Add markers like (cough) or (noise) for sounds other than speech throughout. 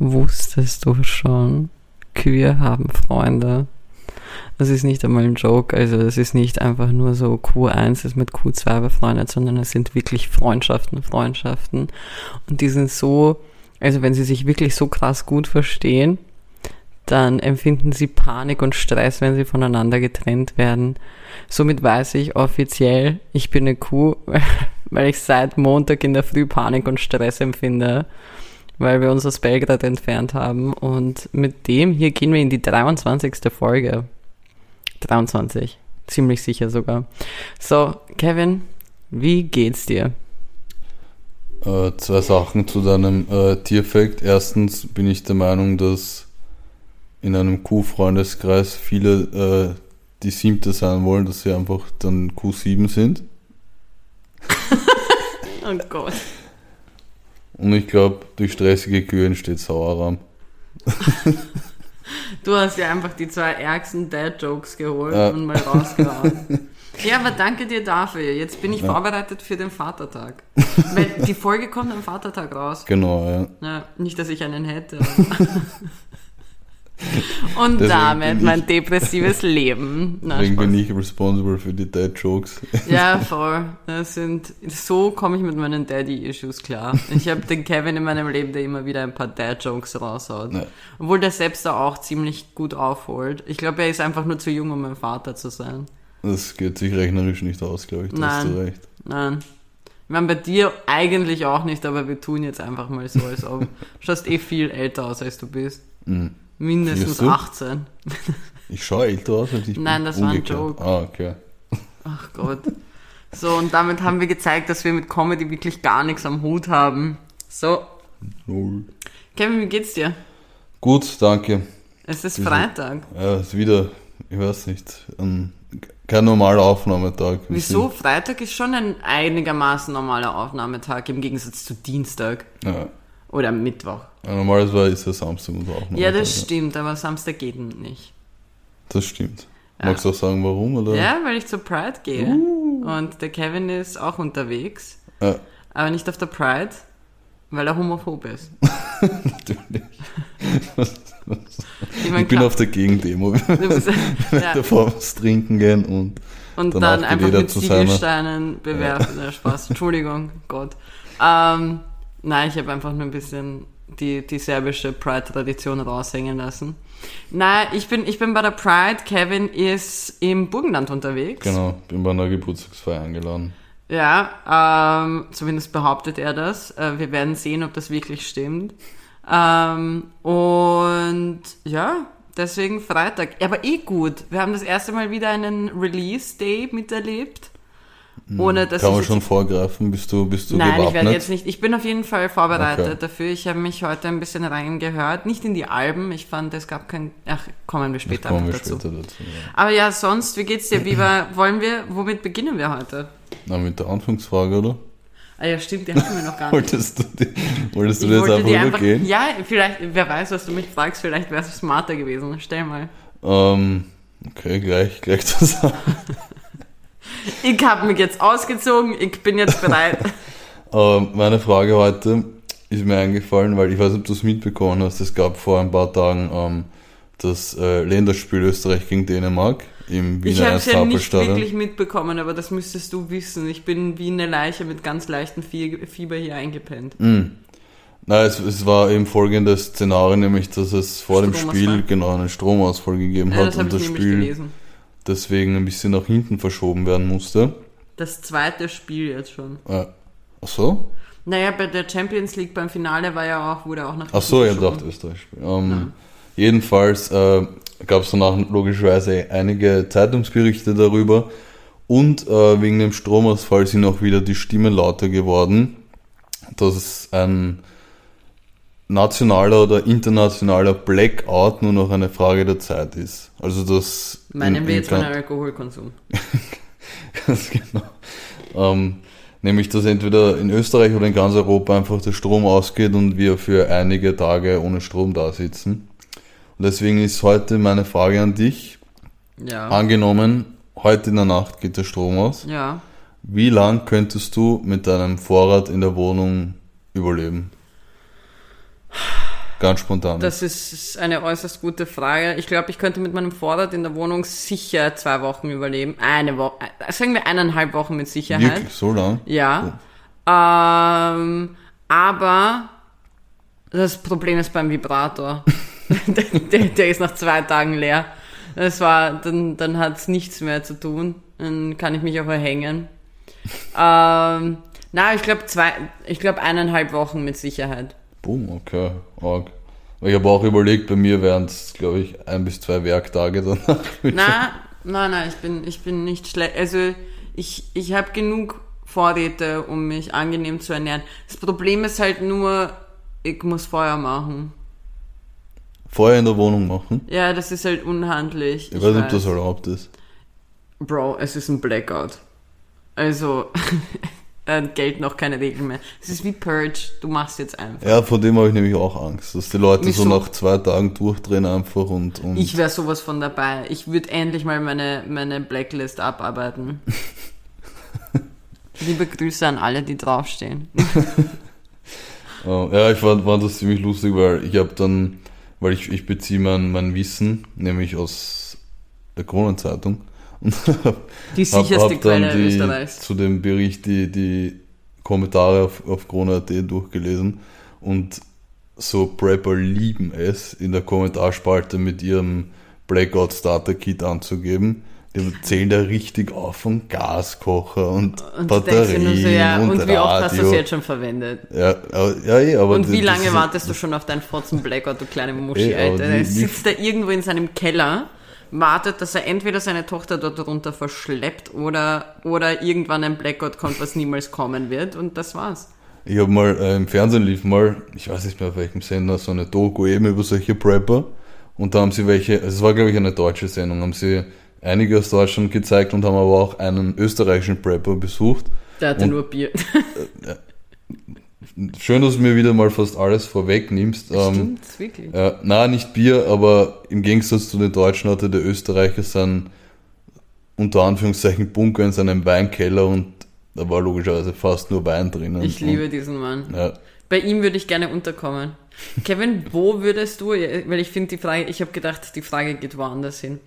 Wusstest du schon? Kühe haben Freunde. Das ist nicht einmal ein Joke, also es ist nicht einfach nur so Q1 ist mit Q2 befreundet, sondern es sind wirklich Freundschaften, Freundschaften. Und die sind so, also wenn sie sich wirklich so krass gut verstehen, dann empfinden sie Panik und Stress, wenn sie voneinander getrennt werden. Somit weiß ich offiziell, ich bin eine Kuh, (laughs) weil ich seit Montag in der Früh Panik und Stress empfinde, weil wir uns aus Belgrad entfernt haben. Und mit dem hier gehen wir in die 23. Folge. 23. Ziemlich sicher sogar. So, Kevin, wie geht's dir? Äh, zwei Sachen zu deinem äh, Tierfact. Erstens bin ich der Meinung, dass in einem Kuhfreundeskreis viele, äh, die siebte sein wollen, dass sie einfach dann Q7 sind. (laughs) oh Gott. Und ich glaube, durch stressige Kühe entsteht Sauerrahm. (laughs) Du hast ja einfach die zwei ärgsten Dad-Jokes geholt ja. und mal rausgehauen. (laughs) Ja, aber danke dir dafür. Jetzt bin ich ja. vorbereitet für den Vatertag. Weil die Folge kommt am Vatertag raus. Genau, ja. ja nicht, dass ich einen hätte. (laughs) Und damit mein depressives (laughs) Leben. Deswegen bin ich responsible für die Dad-Jokes. Ja, (laughs) voll. Das sind, so komme ich mit meinen Daddy-Issues klar. Ich habe den Kevin in meinem Leben, der immer wieder ein paar Dad-Jokes raushaut. Ja. Obwohl der selbst da auch ziemlich gut aufholt. Ich glaube, er ist einfach nur zu jung, um mein Vater zu sein. Das geht sich rechnerisch nicht aus, glaube ich. Da Nein. hast du recht. Nein. Ich meine, bei dir eigentlich auch nicht, aber wir tun jetzt einfach mal so, als ob. Du (laughs) schaust eh viel älter aus, als du bist. Mhm. Mindestens 18. (laughs) Ich schaue älter aus als ich Nein, das umgekehrt. war ein Joke. Ah, okay. Ach Gott. So, und damit haben wir gezeigt, dass wir mit Comedy wirklich gar nichts am Hut haben. So. Null. Kevin, wie geht's dir? Gut, danke. Es ist Diese, Freitag. Ja, es ist wieder, ich weiß nicht, ein, kein normaler Aufnahmetag. Wieso? Freitag ist schon ein einigermaßen normaler Aufnahmetag im Gegensatz zu Dienstag. Ja. Oder Mittwoch. Ja, normalerweise ist ja Samstag und auch Ja, das stimmt, aber Samstag geht nicht. Das stimmt. Ja. Magst du auch sagen, warum? Oder? Ja, weil ich zur Pride gehe. Uh. Und der Kevin ist auch unterwegs. Ja. Aber nicht auf der Pride, weil er homophob ist. (laughs) Natürlich. ich, mein, ich bin klar. auf der Gegendemo. (laughs) (laughs) ja. davor was trinken gehen und, und dann einfach mit Ziegelsteinen bewerfen. Ja. Spaß. Entschuldigung, Gott. Ähm, nein, ich habe einfach nur ein bisschen die, die serbische Pride-Tradition raushängen lassen. Nein, ich bin, ich bin bei der Pride. Kevin ist im Burgenland unterwegs. Genau, bin bei einer Geburtstagsfeier eingeladen. Ja, ähm, zumindest behauptet er das. Äh, wir werden sehen, ob das wirklich stimmt. Ähm, und ja, deswegen Freitag. Aber eh gut. Wir haben das erste Mal wieder einen Release-Day miterlebt. Hm. Ohne, dass Kann man schon vorgreifen? Bist du, bist du Nein, gewappnet? ich werde jetzt nicht. Ich bin auf jeden Fall vorbereitet okay. dafür. Ich habe mich heute ein bisschen reingehört. Nicht in die Alben. Ich fand, es gab kein. Ach, kommen wir später kommen wir dazu. Später dazu ja. Aber ja, sonst, wie geht's dir? Wie war, wollen wir, womit beginnen wir heute? Na, mit der Anfangsfrage, oder? Ah ja, stimmt, die hatten wir noch gar (laughs) nicht. wolltest du, die, wolltest du das einfach übergehen? Ja, vielleicht, wer weiß, was du mich fragst, vielleicht wäre es smarter gewesen. Stell mal. Ähm, okay, gleich, gleich zusammen. (laughs) Ich habe mich jetzt ausgezogen, ich bin jetzt bereit. (laughs) äh, meine Frage heute ist mir eingefallen, weil ich weiß nicht, ob du es mitbekommen hast. Es gab vor ein paar Tagen ähm, das äh, Länderspiel Österreich gegen Dänemark im Wiener Ich habe es ja nicht wirklich mitbekommen, aber das müsstest du wissen. Ich bin wie eine Leiche mit ganz leichtem Fieber hier eingepennt. Mm. Nein, es, es, war eben folgendes Szenario, nämlich dass es vor dem Spiel genau einen Stromausfall gegeben ja, hat das und das Spiel gelesen deswegen ein bisschen nach hinten verschoben werden musste. Das zweite Spiel jetzt schon. Äh, ach so? Naja, bei der Champions League beim Finale war ja auch, wurde auch nach hinten Ach so, ja, dachte Österreich. Ähm, jedenfalls äh, gab es danach logischerweise einige Zeitungsberichte darüber und äh, wegen dem Stromausfall sind auch wieder die Stimmen lauter geworden, dass es ein nationaler oder internationaler Blackout nur noch eine Frage der Zeit ist. Also das. Meinen wir jetzt meinen Alkoholkonsum? (laughs) Ganz genau. Ähm, nämlich, dass entweder in Österreich oder in ganz Europa einfach der Strom ausgeht und wir für einige Tage ohne Strom da sitzen. Und deswegen ist heute meine Frage an dich. Ja. Angenommen, heute in der Nacht geht der Strom aus. Ja. Wie lang könntest du mit deinem Vorrat in der Wohnung überleben? Ganz spontan. Das ist eine äußerst gute Frage. Ich glaube, ich könnte mit meinem Vorrat in der Wohnung sicher zwei Wochen überleben. Eine Woche, äh, sagen wir eineinhalb Wochen mit Sicherheit. Wirklich, so lang? Ja. Ähm, aber das Problem ist beim Vibrator. (laughs) (laughs) der, der, der ist nach zwei Tagen leer. Das war, dann, dann hat es nichts mehr zu tun. Dann kann ich mich auch erhängen. (laughs) ähm, na, ich glaube zwei, ich glaube eineinhalb Wochen mit Sicherheit. Boom, okay, arg. Ich habe auch überlegt, bei mir wären es, glaube ich, ein bis zwei Werktage danach. (laughs) Na, nein, nein, ich bin, ich bin nicht schlecht. Also ich, ich habe genug Vorräte, um mich angenehm zu ernähren. Das Problem ist halt nur, ich muss Feuer machen. Feuer in der Wohnung machen? Ja, das ist halt unhandlich. Ich, ich weiß nicht, ob das erlaubt ist. Bro, es ist ein Blackout. Also, (laughs) äh, gelten auch keine Regeln mehr. Es ist wie Purge, du machst jetzt einfach. Ja, vor dem habe ich nämlich auch Angst, dass die Leute Wieso? so nach zwei Tagen durchdrehen einfach und. und ich wäre sowas von dabei. Ich würde endlich mal meine, meine Blacklist abarbeiten. (laughs) Liebe Grüße an alle, die draufstehen. (laughs) ja, ich fand, fand das ziemlich lustig, weil ich habe dann, weil ich, ich beziehe mein, mein Wissen, nämlich aus der Kronenzeitung. (laughs) Die sicherste hab, Quelle die, Österreichs. Zu dem Bericht die, die Kommentare auf, auf Krone.at durchgelesen und so Prepper lieben es, in der Kommentarspalte mit ihrem Blackout Starter Kit anzugeben. Die zählen da richtig auf von Gaskocher und, und Batterien so, ja, und, und wie Radio. oft hast du es jetzt schon verwendet? Ja, ja, ja aber Und wie lange wartest du schon auf deinen Fotzen Blackout, du kleine Muschi, (laughs) ey, Alter? Er sitzt da irgendwo in seinem Keller wartet, dass er entweder seine Tochter dort runter verschleppt oder, oder irgendwann ein Blackout kommt, was niemals kommen wird und das war's. Ich habe mal äh, im Fernsehen lief mal, ich weiß nicht mehr auf welchem Sender, so eine Doku eben über solche Prepper und da haben sie welche, also es war glaube ich eine deutsche Sendung, haben sie einige aus Deutschland gezeigt und haben aber auch einen österreichischen Prepper besucht. Der hatte und, nur Bier. Äh, (laughs) Schön, dass du mir wieder mal fast alles vorwegnimmst. Ähm, Stimmt, wirklich. Äh, na, nicht Bier, aber im Gegensatz zu den Deutschen hatte der Österreicher seinen unter Anführungszeichen Bunker in seinem Weinkeller und da war logischerweise fast nur Wein drinnen. Ich liebe diesen Mann. Ja. Bei ihm würde ich gerne unterkommen. Kevin, wo würdest du, weil ich finde die Frage, ich habe gedacht, die Frage geht woanders hin.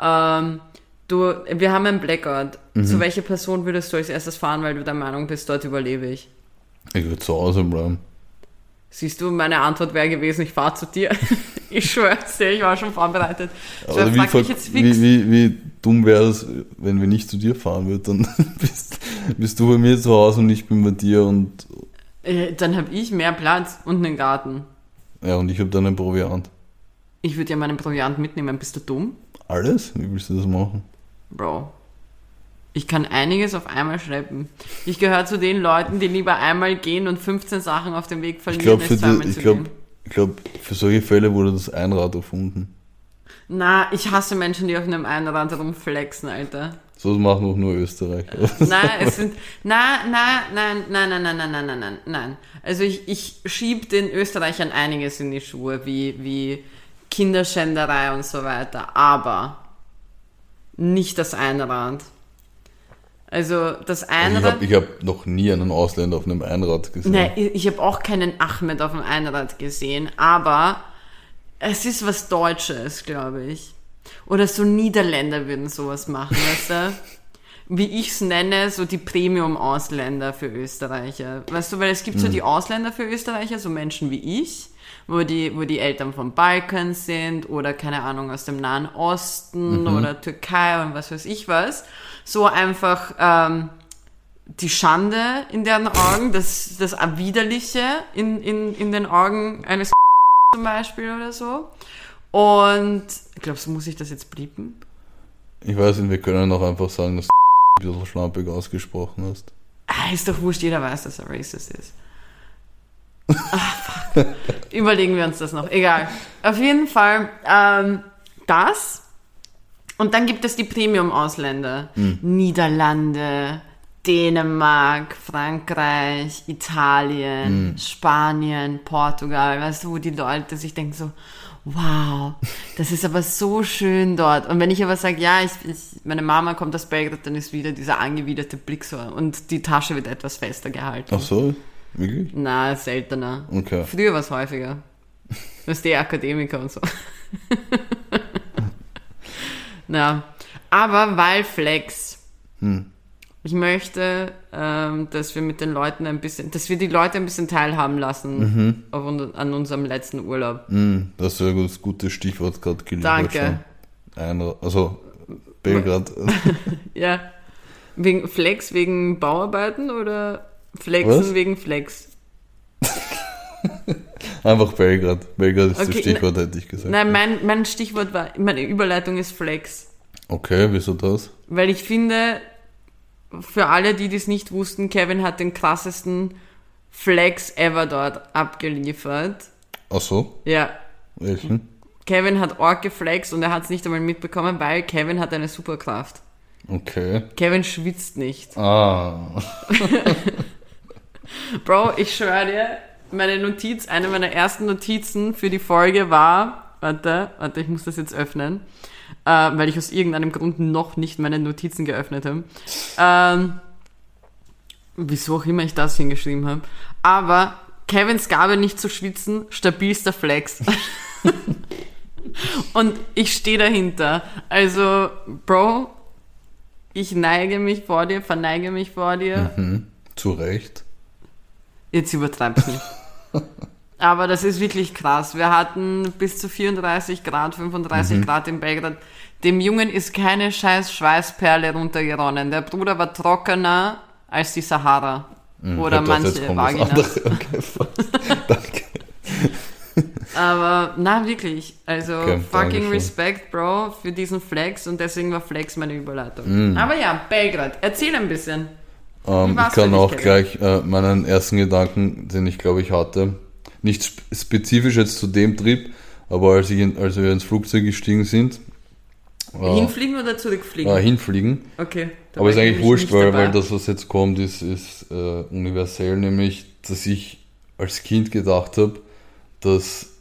Ähm, du, wir haben einen Blackout. Mhm. Zu welcher Person würdest du als erstes fahren, weil du der Meinung bist, dort überlebe ich? Ich würde zu Hause bleiben. Siehst du, meine Antwort wäre gewesen, ich fahre zu dir. (laughs) ich schwör's dir, ich war schon vorbereitet. Ich also wie, wie, wie, wie, dumm wäre es, wenn wir nicht zu dir fahren würden, dann (laughs) bist, bist, du bei mir zu Hause und ich bin bei dir und... Äh, dann habe ich mehr Platz und einen Garten. Ja, und ich habe dann einen Proviant. Ich würde ja meinen Proviant mitnehmen, bist du dumm? Alles? Wie willst du das machen? Bro, ich kann einiges auf einmal schleppen. Ich gehöre zu den Leuten, die lieber einmal gehen und 15 Sachen auf dem Weg verlieren, ich glaub, als zweimal ich zu glaub, gehen. Ich glaube, für solche Fälle wurde das Einrad erfunden. Na, ich hasse Menschen, die auf einem Einrad rumflexen, Alter. So machen auch nur Österreicher. (laughs) nein, es sind, na, na, nein, nein, nein, nein, nein, nein, nein, nein, nein. Also ich, ich schieb den Österreichern einiges in die Schuhe, wie, wie Kinderschänderei und so weiter, aber nicht das Einrad. Also das Einrad. Ich habe hab noch nie einen Ausländer auf einem Einrad gesehen. Nein, ich habe auch keinen Ahmed auf einem Einrad gesehen, aber es ist was Deutsches, glaube ich. Oder so Niederländer würden sowas machen, weißt du? (laughs) Wie ich es nenne, so die Premium-Ausländer für Österreicher. Weißt du, weil es gibt so mhm. die Ausländer für Österreicher, so Menschen wie ich, wo die, wo die Eltern vom Balkan sind oder keine Ahnung aus dem Nahen Osten mhm. oder Türkei und was weiß ich was so einfach ähm, die Schande in deren Augen, das, das Erwiderliche in, in, in den Augen eines (laughs) zum Beispiel oder so. Und glaubst du, muss ich das jetzt blieben? Ich weiß nicht, wir können auch einfach sagen, dass (laughs) du ein bisschen schlampig ausgesprochen hast. Ah, ist doch wurscht, jeder weiß, dass er racist ist. Ach. (laughs) Überlegen wir uns das noch. Egal. Auf jeden Fall, ähm, das und dann gibt es die Premium-Ausländer. Mhm. Niederlande, Dänemark, Frankreich, Italien, mhm. Spanien, Portugal, weißt du, wo die Leute sich denken so, wow, das ist aber so schön dort. Und wenn ich aber sage, ja, ich, ich, meine Mama kommt aus Belgrad, dann ist wieder dieser angewiderte Blick so und die Tasche wird etwas fester gehalten. Ach so, wirklich? Na, seltener. Okay. Früher war es häufiger. Du bist eh Akademiker und so. (laughs) Na, aber weil Flex. Hm. Ich möchte, ähm, dass wir mit den Leuten ein bisschen, dass wir die Leute ein bisschen teilhaben lassen auf, un- an unserem letzten Urlaub. Hm, das ist ja das gute Stichwort gerade geliefert. Danke. Ein, also, Belgrad. (laughs) Ja. Wegen Flex wegen Bauarbeiten oder Flexen Was? wegen Flex? Einfach Belgrad. Belgrad ist Okay, das Stichwort, hätte ich gesagt. Nein, mein, mein Stichwort war, meine Überleitung ist Flex. Okay, wieso das? Weil ich finde, für alle, die das nicht wussten, Kevin hat den krassesten Flex ever dort abgeliefert. Ach so, Ja, welchen? Kevin hat Ork geflext und er hat es nicht einmal mitbekommen, weil Kevin hat eine Superkraft. Okay. Kevin schwitzt nicht. Ah. (laughs) Bro, ich schwöre dir, meine Notiz, eine meiner ersten Notizen für die Folge war, warte, warte, ich muss das jetzt öffnen, äh, weil ich aus irgendeinem Grund noch nicht meine Notizen geöffnet habe. Ähm, wieso auch immer ich das hingeschrieben habe. Aber Kevins Gabe nicht zu schwitzen, stabilster Flex. (laughs) Und ich stehe dahinter. Also, Bro, ich neige mich vor dir, verneige mich vor dir. Hm, zu Recht. Jetzt übertreib's nicht. Aber das ist wirklich krass. Wir hatten bis zu 34 Grad, 35 Mhm. Grad in Belgrad. Dem Jungen ist keine scheiß Schweißperle runtergeronnen. Der Bruder war trockener als die Sahara. Oder dachte, jetzt manche Vaginas. Okay. (laughs) Danke. Aber na wirklich. Also Okay, fucking. Respekt, Bro, für diesen Flex und deswegen war Flex meine Überleitung. Mhm. Aber ja, Belgrad. Erzähl ein bisschen. Ähm, ich kann auch gleich äh, meinen ersten Gedanken, den ich glaube ich hatte, nicht sp spezifisch jetzt zu dem Trip, aber als, ich in, als wir ins Flugzeug gestiegen sind, äh, Hinfliegen oder zurückfliegen? äh, hinfliegen. Okay. Aber ist ich eigentlich wurscht, weil, weil das, was jetzt kommt, ist, ist äh, universell, nämlich, dass ich als Kind gedacht habe, dass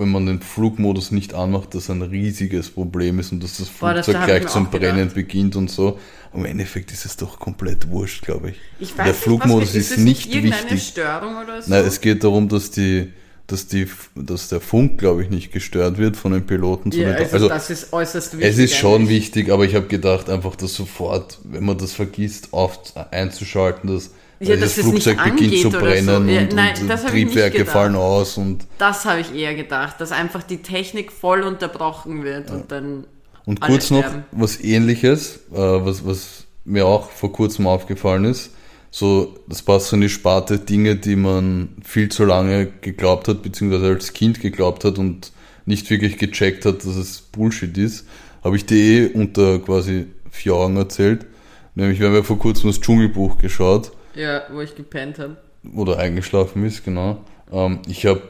wenn man den Flugmodus nicht anmacht, das ein riesiges Problem ist und dass das Boah, das Flugzeug hab ich gleich zum. Brennen beginnt und so. Im Endeffekt ist es doch komplett wurscht, glaube ich. Ich weiß der nicht, Flugmodus ist, es nicht wichtig. Störung oder so? Nein, es geht darum, dass die, dass die, dass der Funk, glaube ich, nicht gestört wird von den Piloten. ja, sondern- also, das ist äußerst wichtig. es ist schon eigentlich. wichtig, aber ich habe gedacht, einfach, dass sofort, wenn man das vergisst, oft einzuschalten, dass Ja, das Flugzeug beginnt zu brennen so. Ja, und, nein, und Triebwerke fallen aus und, Das habe ich eher gedacht, dass einfach die Technik voll unterbrochen wird und dann. und kurz noch sterben. was ähnliches, äh, was, was mir auch vor kurzem aufgefallen ist. So, das passt so in die Sparte Dinge, die man viel zu lange geglaubt hat, beziehungsweise als Kind geglaubt hat und nicht wirklich gecheckt hat, dass es Bullshit ist. Habe ich dir eh unter quasi vier Augen erzählt. Nämlich, wir haben ja vor kurzem das Dschungelbuch geschaut. Ja, wo ich gepennt habe. oder eingeschlafen ist, genau. Ähm, ich habe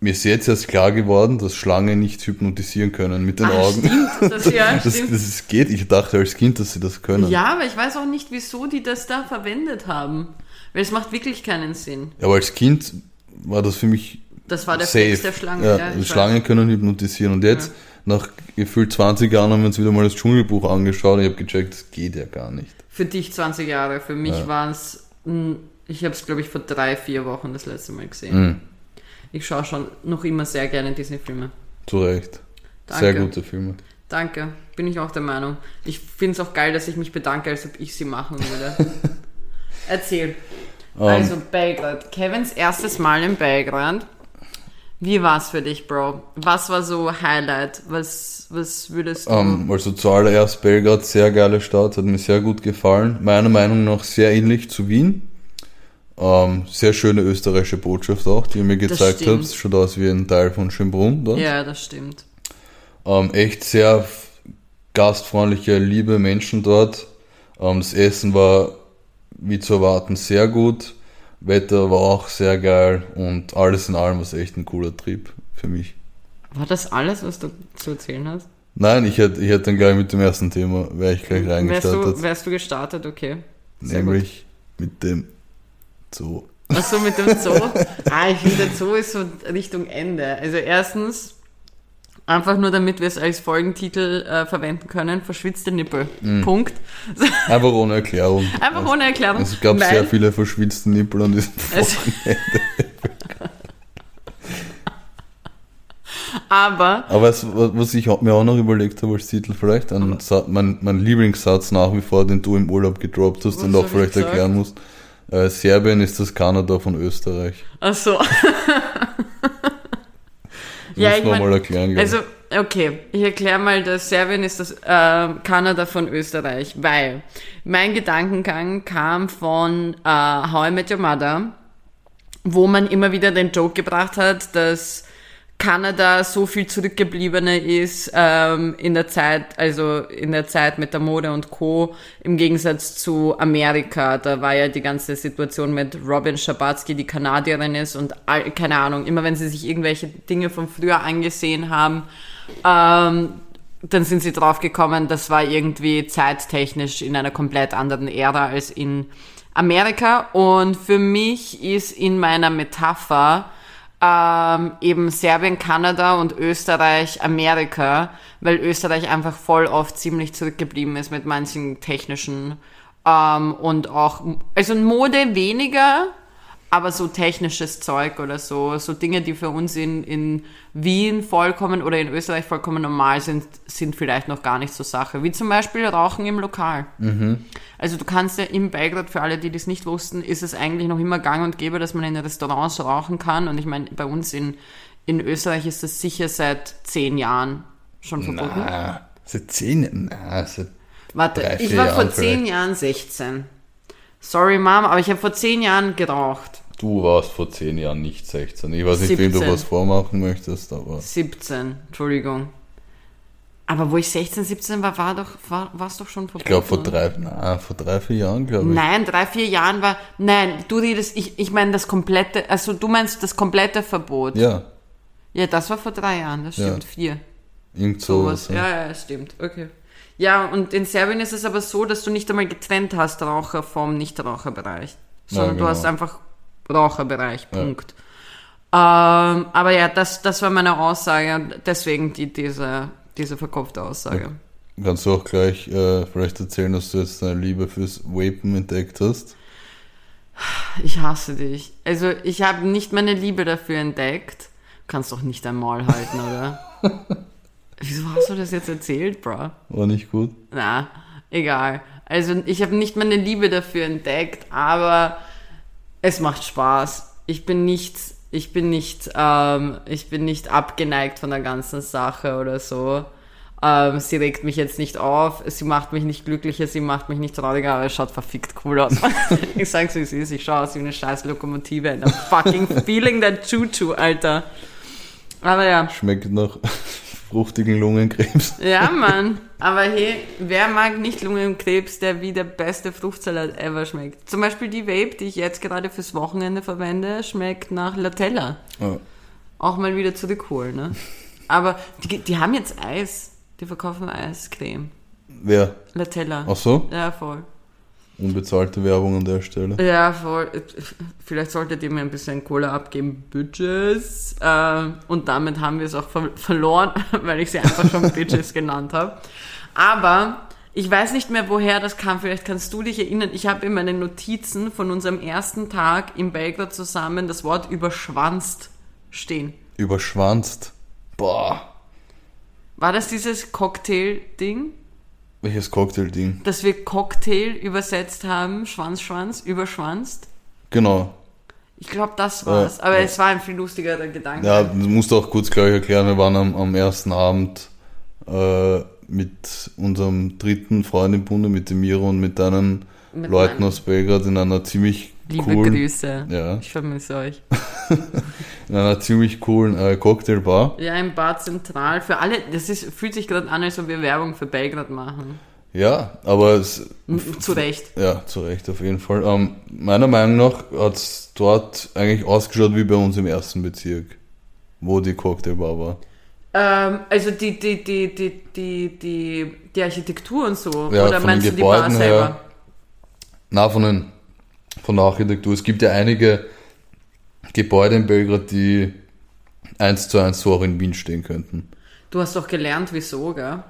mir ist jetzt erst klar geworden, dass Schlangen nicht hypnotisieren können mit den Ah, Augen. stimmt, das- (laughs) ja, das, stimmt. das geht. Ich dachte als Kind, dass sie das können. Ja, aber ich weiß auch nicht, wieso die das da verwendet haben. Weil es macht wirklich keinen Sinn. Aber als Kind war das für mich Das war der safe. Flex der Schlange. Ja, Ja, Schlangen können hypnotisieren. Und jetzt, nach gefühlt 20 Jahren, haben wir uns wieder mal das Dschungelbuch angeschaut und ich habe gecheckt, das geht ja gar nicht. Für dich 20 Jahre, für mich Ja. waren es. Ich habe es, glaube ich, vor drei, vier Wochen das letzte Mal gesehen. Mhm, Ich schaue schon noch immer sehr gerne Disney-Filme. zu Recht. Danke. Sehr gute Filme. Danke, bin ich auch der Meinung. Ich finde es auch geil, dass ich mich bedanke, als ob ich sie machen würde. (laughs) Erzähl. Ähm, Also Belgrad. Kevins erstes Mal in Belgrad. Wie war's für dich, Bro? Was war so Highlight? Was, was würdest du... Ähm, also zuallererst Belgrad, sehr geile Stadt, hat mir sehr gut gefallen. Meiner Meinung nach sehr ähnlich zu Wien. Ähm, sehr schöne österreichische Botschaft auch, die ihr mir gezeigt habt. Schaut aus wie ein Teil von Schönbrunn dort. ja, das stimmt. Ähm, echt sehr gastfreundliche, liebe Menschen dort. Das Essen war wie zu erwarten sehr gut. Wetter war auch sehr geil und alles in allem war es echt ein cooler Trip für mich. War das alles, was du zu erzählen hast? Nein, ich hätte ich hätte dann gleich mit dem ersten Thema, wäre ich gleich Wärst reingestartet. du, wärst du gestartet? Okay. Sehr gut. nämlich mit dem Zoo. Achso, mit dem Zoo. (laughs) ah, ich finde, der Zoo ist so Richtung Ende. Also erstens, einfach nur damit wir es als Folgentitel äh, verwenden können, verschwitzte Nippel. Mhm. Punkt. Einfach ohne Erklärung. Einfach ohne Erklärung. Es gab sehr viele verschwitzte Nippel an diesem Wochenende. Aber. Aber es, was ich mir auch noch überlegt habe als Titel, vielleicht ein Sa mein, mein Lieblingssatz nach wie vor, den du im Urlaub gedroppt hast und auch vielleicht erklären musst. Äh, Serbien ist das Kanada von Österreich. Ach so. (laughs) Ja, ich mein, mal erklären. Also, okay, ich erkläre mal, dass Serbien ist das äh, Kanada von Österreich, weil mein Gedankengang kam von äh, How I Met Your Mother, wo man immer wieder den Joke gebracht hat, dass Kanada so viel zurückgebliebener ist ähm, in der Zeit, also in der Zeit mit der Mode und Co. im Gegensatz zu Amerika. Da war ja die ganze Situation mit Robin Schabatsky, die Kanadierin ist und all, keine Ahnung, immer wenn sie sich irgendwelche Dinge von früher angesehen haben, ähm, dann sind sie draufgekommen, das war irgendwie zeittechnisch in einer komplett anderen Ära als in Amerika. Und für mich ist in meiner Metapher ähm, eben Serbien, Kanada und Österreich, Amerika, weil Österreich einfach voll oft ziemlich zurückgeblieben ist mit manchen technischen ähm, und auch, also Mode weniger, aber so technisches Zeug oder so, so Dinge, die für uns in, in Wien vollkommen oder in Österreich vollkommen normal sind, sind vielleicht noch gar nicht so Sache. Wie zum Beispiel Rauchen im Lokal. Also du kannst ja in Belgrad, für alle, die das nicht wussten, ist es eigentlich noch immer gang und gäbe, dass man in Restaurants rauchen kann. Und ich meine, bei uns in, in Österreich ist das sicher seit zehn Jahren schon verboten. Na, seit zehn, na, seit Warte, drei, ich war Jahren vor zehn vielleicht. Jahren 16. Sorry, Mom, aber ich habe vor zehn Jahren geraucht. Du warst vor zehn Jahren nicht 16. Ich weiß nicht, wem du 17. was vormachen möchtest, aber 17, Entschuldigung. Aber wo ich 16, 17 war, war doch, war, es doch schon verboten. ich glaube vor drei, na, vor drei, vier Jahren, glaube ich. Nein, drei, vier Jahren war. Nein, du redest, ich, ich meine das komplette, also du meinst das komplette Verbot. Ja, Ja, das war vor drei Jahren, das Ja. stimmt, vier. irgend Sowas. sowas. Ja, ja, stimmt, okay. Ja, und in Serbien ist es aber so, dass du nicht einmal getrennt hast, Raucher vom Nichtraucherbereich. Sondern genau. du hast einfach Raucherbereich, Punkt. Ähm, aber ja, das, das war meine Aussage deswegen die, diese, diese verkopfte Aussage. Kannst du auch gleich äh, vielleicht erzählen, dass du jetzt deine Liebe fürs Vapen entdeckt hast? Ich hasse dich. Also ich habe nicht meine Liebe dafür entdeckt. Du kannst doch nicht dein Maul halten, oder? (laughs) Wieso hast du das jetzt erzählt, bro? War nicht gut? Na, egal. Also ich habe nicht meine Liebe dafür entdeckt, aber es macht Spaß. Ich bin nicht, ich bin nicht, ähm, ich bin nicht abgeneigt von der ganzen Sache oder so. Ähm, sie regt mich jetzt nicht auf, sie macht mich nicht glücklicher, sie macht mich nicht trauriger, aber es schaut verfickt cool aus. (laughs) ich sag's wie es ist, ich schaue aus wie eine scheiß Lokomotive and I'm fucking feeling that choo-choo, Alter. Aber ja. Schmeckt nach fruchtigen Lungenkrebs. Ja, (laughs) Mann. Aber hey, wer mag nicht Lungenkrebs, der wie der beste Fruchtsalat ever schmeckt? Zum Beispiel die Vape, die ich jetzt gerade fürs Wochenende verwende, schmeckt nach Latella. Ja. Auch mal wieder zurückholen, ne? Aber die, die haben jetzt Eis. Die verkaufen Eiscreme. Wer? Latella. Ach so? Ja, voll. Unbezahlte Werbung an der Stelle. Ja, voll. Vielleicht solltet ihr mir ein bisschen Cola abgeben, Bitches. Ähm, und damit haben wir es auch ver verloren, (laughs) weil ich sie einfach schon Bitches (laughs) genannt habe. Aber ich weiß nicht mehr, woher das kam. Vielleicht kannst du dich erinnern. Ich habe in meinen Notizen von unserem ersten Tag in Belgrad zusammen das Wort überschwanzt stehen. Überschwanzt. Boah. War das dieses Cocktail-Ding? Welches Cocktail-Ding? Dass wir Cocktail übersetzt haben, Schwanz, Schwanz, überschwanzt? Genau. Ich glaube, das war's. Aber ja. es war ein viel lustigerer Gedanke. Ja, du musst auch kurz gleich erklären, wir waren am, am ersten Abend äh, mit unserem dritten Freund im Bunde, mit dem Miro und mit deinen Leuten aus Belgrad in einer ziemlich Liebe coolen, Grüße. Ja. Ich vermisse euch. (laughs) in einer ziemlich coolen äh, Cocktailbar. Ja, im Bad Zentral. Für alle, das ist, fühlt sich gerade an, als ob wir Werbung für Belgrad machen. Ja, aber es, Zu Recht. ja, zu Recht auf jeden Fall. Ähm, meiner Meinung nach hat es dort eigentlich ausgeschaut wie bei uns im ersten Bezirk, wo die Cocktailbar war. Ähm, also die, die, die, die, die, die, die Architektur und so. Ja, Oder von meinst den du die Bar selber? her. Na, von, den, von der Architektur. Es gibt ja einige Gebäude in Belgrad, die eins zu eins so auch in Wien stehen könnten. Du hast doch gelernt, wieso, gell?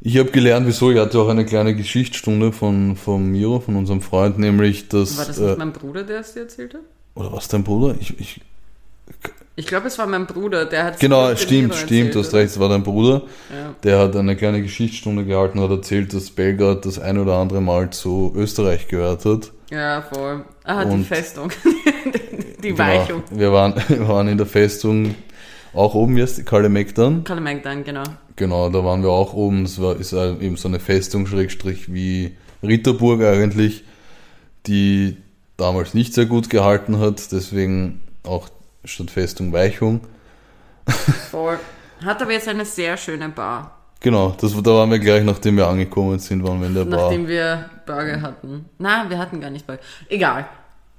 Ich habe gelernt, wieso. Ich hatte auch eine kleine Geschichtsstunde von, von Miro, von unserem Freund, nämlich dass. War das äh, nicht mein Bruder, der es dir erzählt hat? oder was dein Bruder? Ich, ich, Ich glaube, es war mein Bruder, der hat Genau, stimmt, stimmt, du hast recht, es war dein Bruder. Ja. Der hat eine kleine Geschichtsstunde gehalten und hat erzählt, dass Belgrad das ein oder andere Mal zu Österreich gehört hat. Ja, voll. Ah, die Und- Festung. (laughs) die Genau. Weichung. Wir waren, (laughs) wir waren in der Festung auch oben jetzt, Kalle dann. Kalle Magdan, genau. Genau, da waren wir auch oben. Es war, ist eben so eine Festung, Schrägstrich, wie Ritterburg eigentlich, die damals nicht sehr gut gehalten hat, deswegen auch statt Festung Weichung. Voll. Hat aber jetzt eine sehr schöne Bar. Genau, das, da waren wir gleich, nachdem wir angekommen sind, waren wir in der Bar. Nachdem wir Burger hatten. Na, wir hatten gar nicht Burger. Egal.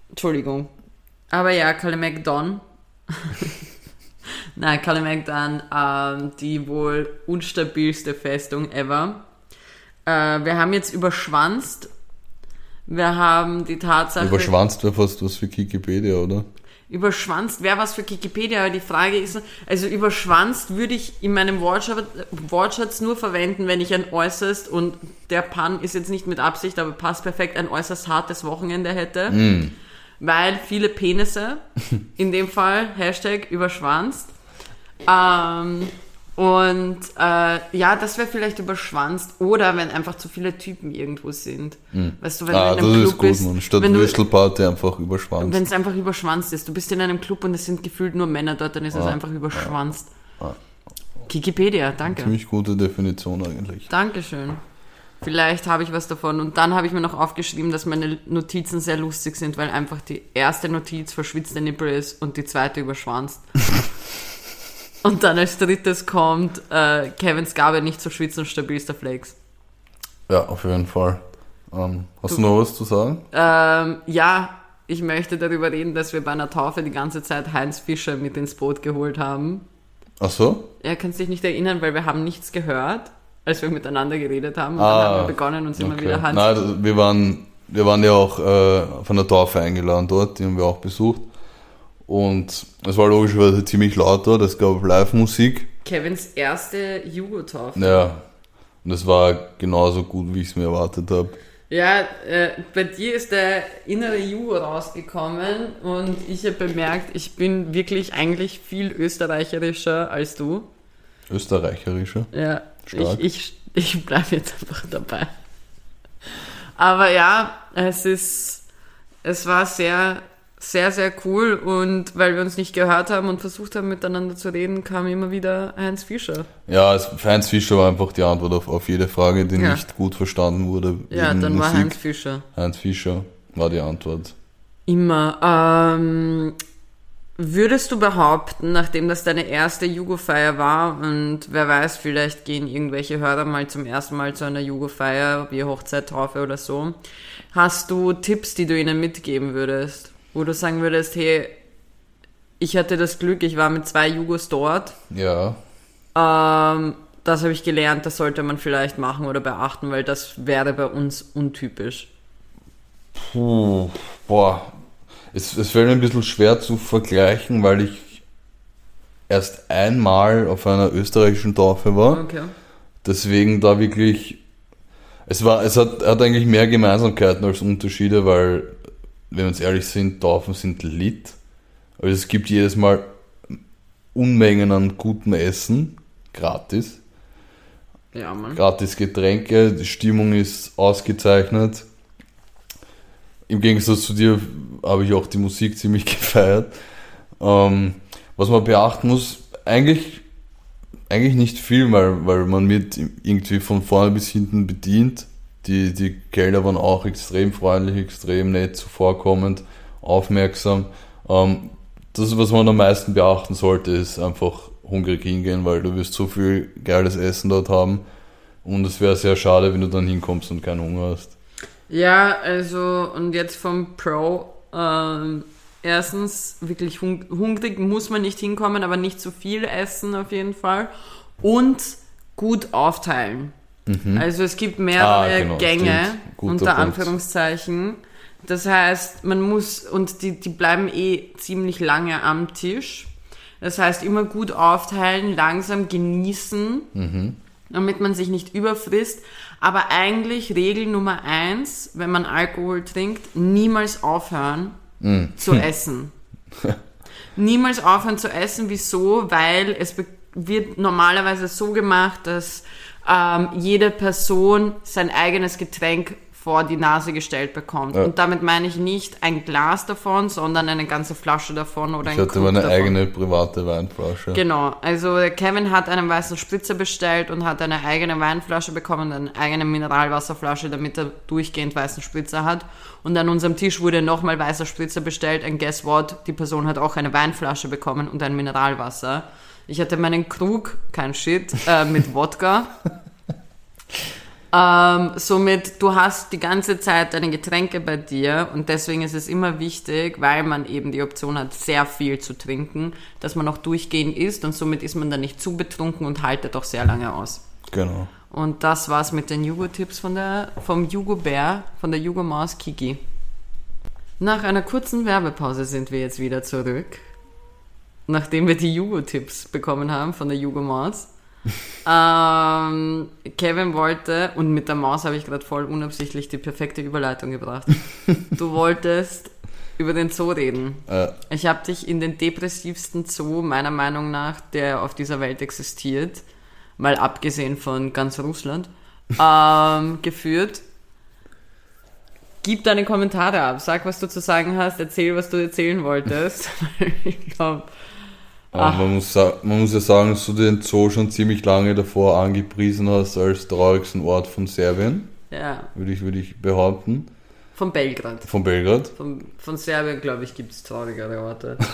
Entschuldigung. Aber ja, Kalle McDon. (laughs) Nein, Kalle McDon, ähm, die wohl unstabilste Festung ever. Äh, wir haben jetzt überschwanzt. Wir haben die Tatsache. Überschwanzt wäre fast was für Wikipedia, oder? Überschwanzt wäre was für Wikipedia, aber die Frage ist, also überschwanzt würde ich in meinem Wortschatz, Wortschatz nur verwenden, wenn ich ein äußerst, und der Pun ist jetzt nicht mit Absicht, aber passt perfekt, ein äußerst hartes Wochenende hätte. Weil viele Penisse, (laughs) in dem Fall, Hashtag überschwanzt. Ähm, und äh, ja, das wäre vielleicht überschwanzt. Oder wenn einfach zu viele Typen irgendwo sind. Weißt du, wenn ah, du in einem Club gut, bist, man. Statt wenn du, Würstelparty einfach überschwanzt. wenn es einfach überschwanzt ist. Du bist in einem Club und es sind gefühlt nur Männer dort, dann ist es einfach überschwanzt. Wikipedia, danke. Ziemlich gute Definition eigentlich. Dankeschön. Vielleicht habe ich was davon. Und dann habe ich mir noch aufgeschrieben, dass meine Notizen sehr lustig sind, weil einfach die erste Notiz verschwitzte Nippel ist und die zweite überschwanzt. (laughs) und dann als drittes kommt äh, Kevins Gabe nicht so schwitzen, stabilster Flakes. Ja, auf jeden Fall. Ähm, hast Du- noch was zu sagen? Ähm, ja, ich möchte darüber reden, dass wir bei einer Taufe die ganze Zeit Heinz Fischer mit ins Boot geholt haben. Ach so? Er kann sich nicht erinnern, weil wir haben nichts gehört, als wir miteinander geredet haben. Und Ah, dann haben wir begonnen und sind immer wieder Heinz Nein, wir waren, wir waren ja auch äh, von der Taufe eingeladen dort, die haben wir auch besucht. Und es war logischerweise ziemlich laut dort, es gab Live-Musik. Kevins erste Jugo-Taufe. Ja, und es war genauso gut, wie ich es mir erwartet habe. Ja, äh, bei dir ist der innere Jugo rausgekommen und ich habe bemerkt, ich bin wirklich eigentlich viel österreicherischer als du. Österreicherischer. Ja, Stark. ich, ich, ich bleibe jetzt einfach dabei. Aber ja, es ist, es war sehr, sehr, sehr cool und weil wir uns nicht gehört haben und versucht haben miteinander zu reden, kam immer wieder Heinz Fischer. Ja, Heinz Fischer war einfach die Antwort auf, auf jede Frage, die Ja. nicht gut verstanden wurde. Ja, dann war Musik. Heinz Fischer. Heinz Fischer war die Antwort. Immer. Ähm, würdest du behaupten, nachdem das deine erste Jugo-Feier war und wer weiß, vielleicht gehen irgendwelche Hörer mal zum ersten Mal zu einer Jugo-Feier, wie Hochzeit, Taufe oder so, hast du Tipps, die du ihnen mitgeben würdest? Wo du sagen würdest, hey, ich hatte das Glück, ich war mit zwei Jugos dort, Ja, ähm, das habe ich gelernt, das sollte man vielleicht machen oder beachten, weil das wäre bei uns untypisch. Puh, boah, es, es fällt mir ein bisschen schwer zu vergleichen, weil ich erst einmal auf einer österreichischen Taufe war. Okay. Deswegen da wirklich, es war, es hat, hat eigentlich mehr Gemeinsamkeiten als Unterschiede, weil, wenn wir uns ehrlich sind, Taufen sind lit. Also es gibt jedes Mal Unmengen an gutem Essen, gratis. Ja, Mann. gratis Getränke, die Stimmung ist ausgezeichnet. Im Gegensatz zu dir habe ich auch die Musik ziemlich (laughs) gefeiert. Ähm, was man beachten muss, eigentlich, eigentlich nicht viel, weil, weil man wird irgendwie von vorne bis hinten bedient. Die, die Kellner waren auch extrem freundlich, extrem nett, zuvorkommend, aufmerksam. Ähm, das, was man am meisten beachten sollte, ist einfach hungrig hingehen, weil du wirst so viel geiles Essen dort haben. Und es wäre sehr schade, wenn du dann hinkommst und keinen Hunger hast. Ja, also und jetzt vom Pro. Ähm, erstens, wirklich hung hungrig muss man nicht hinkommen, aber nicht zu viel essen auf jeden Fall. Und gut aufteilen. Also es gibt mehrere Mhm. Ah, genau, Gänge, unter Punkt. Anführungszeichen. Das heißt, man muss, und die, die bleiben eh ziemlich lange am Tisch. Das heißt, immer gut aufteilen, langsam genießen, Mhm. damit man sich nicht überfrisst. Aber eigentlich Regel Nummer eins, wenn man Alkohol trinkt, niemals aufhören Mhm. zu essen. (laughs) niemals aufhören zu essen. Wieso? Weil es wird normalerweise so gemacht, dass ähm, jede Person sein eigenes Getränk vor die Nase gestellt bekommt. Ja. Und damit meine ich nicht ein Glas davon, sondern eine ganze Flasche davon oder Ich ein hatte Krug meine davon. eigene private Weinflasche. Genau, also Kevin hat einen weißen Spritzer bestellt und hat eine eigene Weinflasche bekommen, eine eigene Mineralwasserflasche, damit er durchgehend weißen Spritzer hat. Und an unserem Tisch wurde nochmal weißer Spritzer bestellt und guess what? Die Person hat auch eine Weinflasche bekommen und ein Mineralwasser. Ich hatte meinen Krug, kein Shit, äh, mit Wodka. (laughs) Ähm, somit, du hast die ganze Zeit deine Getränke bei dir und deswegen ist es immer wichtig, weil man eben die Option hat, sehr viel zu trinken, dass man auch durchgehend isst und somit ist man dann nicht zu betrunken und haltet auch sehr lange aus. Genau. Und das war's mit den Jugo-Tipps von der, vom Jugo-Bär, von der Jugo-Maus Kiki. Nach einer kurzen Werbepause sind wir jetzt wieder zurück. Nachdem wir die Jugo-Tipps bekommen haben von der Jugo-Maus. (laughs) ähm, Kevin wollte, und mit der Maus habe ich gerade voll unabsichtlich die perfekte Überleitung gebracht. (laughs) Du wolltest über den Zoo reden. Äh, Ich habe dich in den depressivsten Zoo, meiner Meinung nach, der auf dieser Welt existiert, mal abgesehen von ganz Russland, (laughs) ähm, geführt. Gib deine Kommentare ab, sag, was du zu sagen hast, erzähl, was du erzählen wolltest. ich glaube, aber man, muss, man muss ja sagen, dass du den Zoo schon ziemlich lange davor angepriesen hast als traurigsten Ort von Serbien, ja, würde ich, würde ich behaupten. von Belgrad. Von Belgrad. Von, von Serbien, glaube ich, gibt es traurigere Orte. (laughs)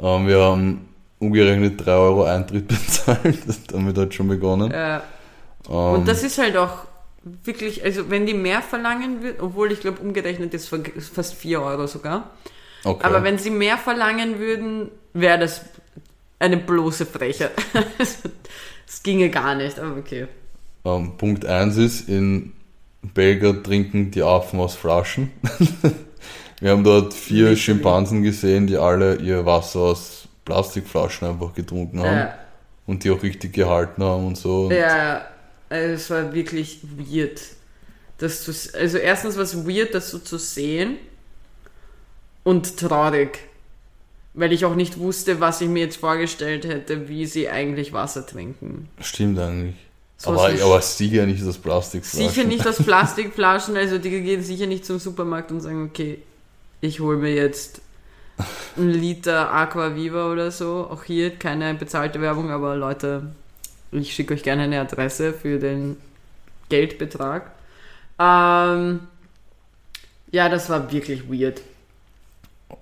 Ähm, wir haben umgerechnet 3 Euro Eintritt (laughs) bezahlt. Damit hat schon begonnen. Ja. Ähm, Und das ist halt auch wirklich, also wenn die mehr verlangen würden, obwohl ich glaube umgerechnet ist fast 4 Euro sogar, okay. aber wenn sie mehr verlangen würden, wäre das eine bloße Frechheit. (laughs) Es ginge gar nicht, aber okay. Ähm, Punkt 1 ist, in Belgrad trinken die Affen aus Flaschen. (laughs) Wir haben dort vier Literally. Schimpansen gesehen, die alle ihr Wasser aus Plastikflaschen einfach getrunken haben Ja, und die auch richtig gehalten haben und so. Und ja, also es war wirklich weird. Das zu, also erstens war es weird, das so zu sehen und traurig. Weil ich auch nicht wusste, was ich mir jetzt vorgestellt hätte, wie sie eigentlich Wasser trinken. Stimmt eigentlich. So aber, aber sicher nicht aus Plastikflaschen. Sicher nicht aus (laughs) Plastikflaschen, also die gehen sicher nicht zum Supermarkt und sagen, okay, ich hole mir jetzt einen Liter Aquaviva oder so. Auch hier keine bezahlte Werbung, aber Leute, ich schicke euch gerne eine Adresse für den Geldbetrag. Ähm, ja, das war wirklich weird.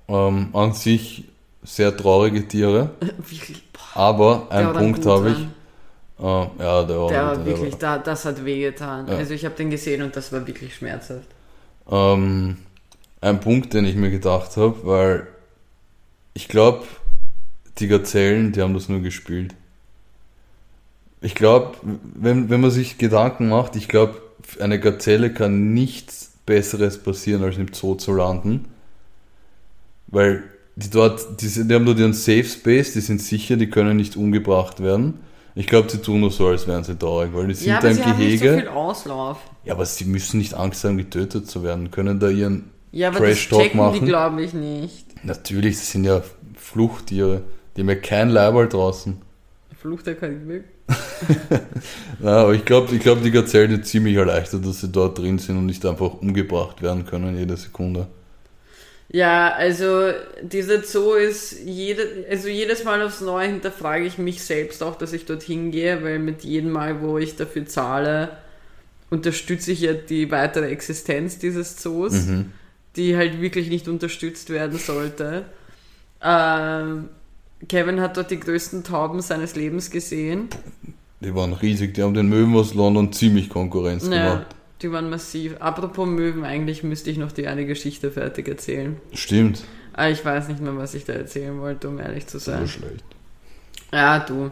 Ähm, an sich sehr traurige Tiere, (laughs) aber der einen Punkt habe ich. Ähm, ja, der war, Der der war wirklich, war, da, das hat wehgetan. Ja. Also ich habe den gesehen und das war wirklich schmerzhaft. Ähm, ein Punkt, den ich mir gedacht habe, weil ich glaube, die Gazellen, die haben das nur gespielt. Ich glaube, wenn, wenn man sich Gedanken macht, ich glaube, eine Gazelle kann nichts Besseres passieren, als im Zoo zu landen. Weil die dort, die, sind, die haben dort ihren Safe Space, die sind sicher, die können nicht umgebracht werden. Ich glaube, sie tun nur so, als wären sie traurig, weil die sind ja, aber ein sie haben nicht so Gehege. viel Auslauf. ja, aber sie müssen nicht Angst haben, getötet zu werden, können da ihren Ja, aber Trash das Talk checken die, machen. glaube ich, nicht. Natürlich, das sind ja Fluchttiere. Die haben ja kein Leiberl draußen. Fluch der Karibik. Ja, aber ich glaube, ich glaub, die Gazellen sind ziemlich erleichtert, dass sie dort drin sind und nicht einfach umgebracht werden können jede Sekunde. Ja, also dieser Zoo ist jede, also jedes Mal aufs Neue hinterfrage ich mich selbst auch, dass ich dorthin gehe, weil mit jedem Mal, wo ich dafür zahle, unterstütze ich ja die weitere Existenz dieses Zoos, Mhm. die halt wirklich nicht unterstützt werden sollte. Ähm, Kevin hat dort die größten Tauben seines Lebens gesehen. Die waren riesig, die haben den Möwen aus London ziemlich Konkurrenz Ja, gemacht. Die waren massiv. Apropos Möwen, eigentlich müsste ich noch die eine Geschichte fertig erzählen. Stimmt. Aber ich weiß nicht mehr, was ich da erzählen wollte, um ehrlich zu So sein. schlecht. Ja, du.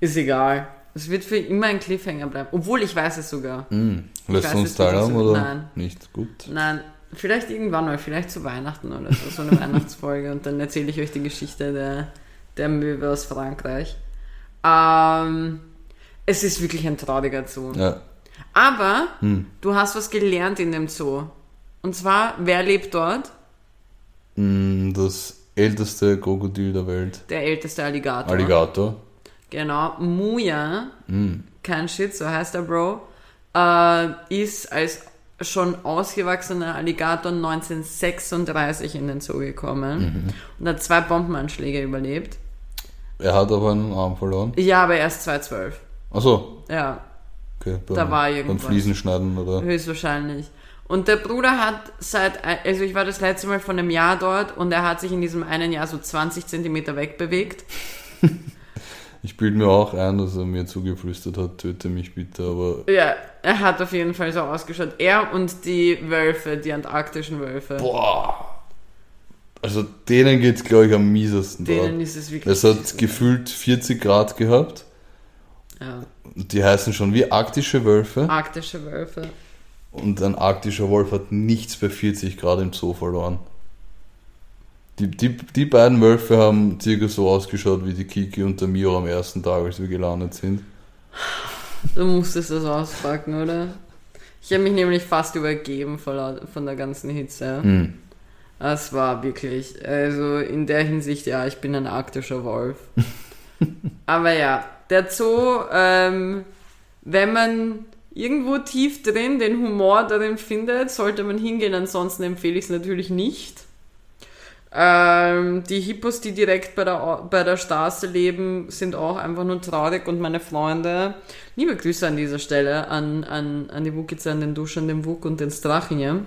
Ist egal. Es wird für immer ein Cliffhanger bleiben. Obwohl ich weiß es sogar. Hm. Lässt weiß du uns teilhaben oder Nein. nicht? Gut. Nein, vielleicht irgendwann mal, vielleicht zu Weihnachten oder so, so eine (laughs) Weihnachtsfolge. Und dann erzähle ich euch die Geschichte der, der Möwe aus Frankreich. Ähm, es ist wirklich ein trauriger Zoo. Ja. Aber Hm. du hast was gelernt in dem Zoo. Und zwar, wer lebt dort? Hm, Das älteste Krokodil der Welt. Der älteste Alligator. Alligator. Genau. Muya, Mm. kein Shit, so heißt der Bro, äh, ist als schon ausgewachsener Alligator 1936 in den Zoo gekommen und hat zwei Bombenanschläge überlebt. Er hat aber einen Arm verloren. Ja, aber erst 2012. Achso, Ja, okay. Beim, Da war beim irgendwas. Fliesenschneiden oder. höchstwahrscheinlich. Und der Bruder hat seit, also ich war das letzte Mal von einem Jahr dort und er hat sich in diesem einen Jahr so 20 Zentimeter wegbewegt. (laughs) Ich bilde mir auch ein, dass er mir zugeflüstert hat, töte mich bitte, aber. Ja, er hat auf jeden Fall so ausgeschaut. Er und die Wölfe, die antarktischen Wölfe. Boah! Also denen geht's, glaube ich, am miesesten Denen da. ist es wirklich. Es hat gefühlt 40 Grad gehabt. Ja, die heißen schon wie arktische Wölfe. arktische Wölfe. Und ein arktischer Wolf hat nichts bei 40 Grad im Zoo verloren. Die, die, die beiden Wölfe haben circa so ausgeschaut wie die Kiki und der Mio am ersten Tag, als wir gelandet sind. Du musstest das auspacken, oder? Ich habe mich nämlich fast übergeben von, der ganzen Hitze. Hm. Das war wirklich, also in der Hinsicht, ja, ich bin ein arktischer Wolf. (laughs) Aber ja, der Zoo, ähm, wenn man irgendwo tief drin den Humor darin findet, sollte man hingehen, ansonsten empfehle ich es natürlich nicht. Ähm, die Hippos, die direkt bei der, bei der Straße leben, sind auch einfach nur traurig und meine Freunde, liebe Grüße an dieser Stelle an, an, an die Wukize, an den Dusch, an den Wuk und den Strachingen.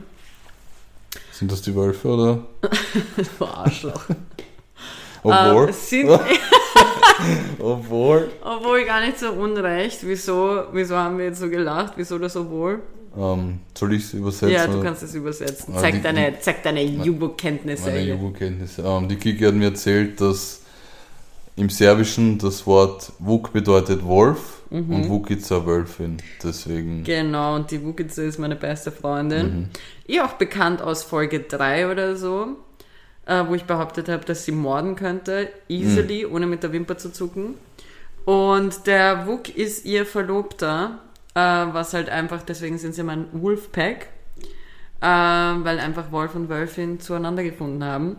Sind das die Wölfe oder? (laughs) Du Arschloch. Obwohl. Ähm, sind, (laughs) Obwohl. obwohl gar nicht so unrecht. Wieso, wieso haben wir jetzt so gelacht? Wieso das obwohl? Ähm, soll ich es übersetzen? ja, du kannst es übersetzen. Ah, Zeig die- deine, zeig deine Jubo-Kenntnisse. Meine Jugendkenntnisse. Ähm, die Kiki hat mir erzählt, dass im Serbischen das Wort Wuk bedeutet Wolf Mhm. und Wukica Wölfin. Deswegen. Genau, und die Wukice ist meine beste Freundin. Mhm. Ihr auch bekannt aus Folge 3 oder so, äh, wo ich behauptet habe, dass sie morden könnte. Easily, Mhm. ohne mit der Wimper zu zucken. Und der Wuk ist ihr Verlobter, äh, was halt einfach, deswegen sind sie mein Wolfpack, äh, weil einfach Wolf und Wölfin zueinander gefunden haben.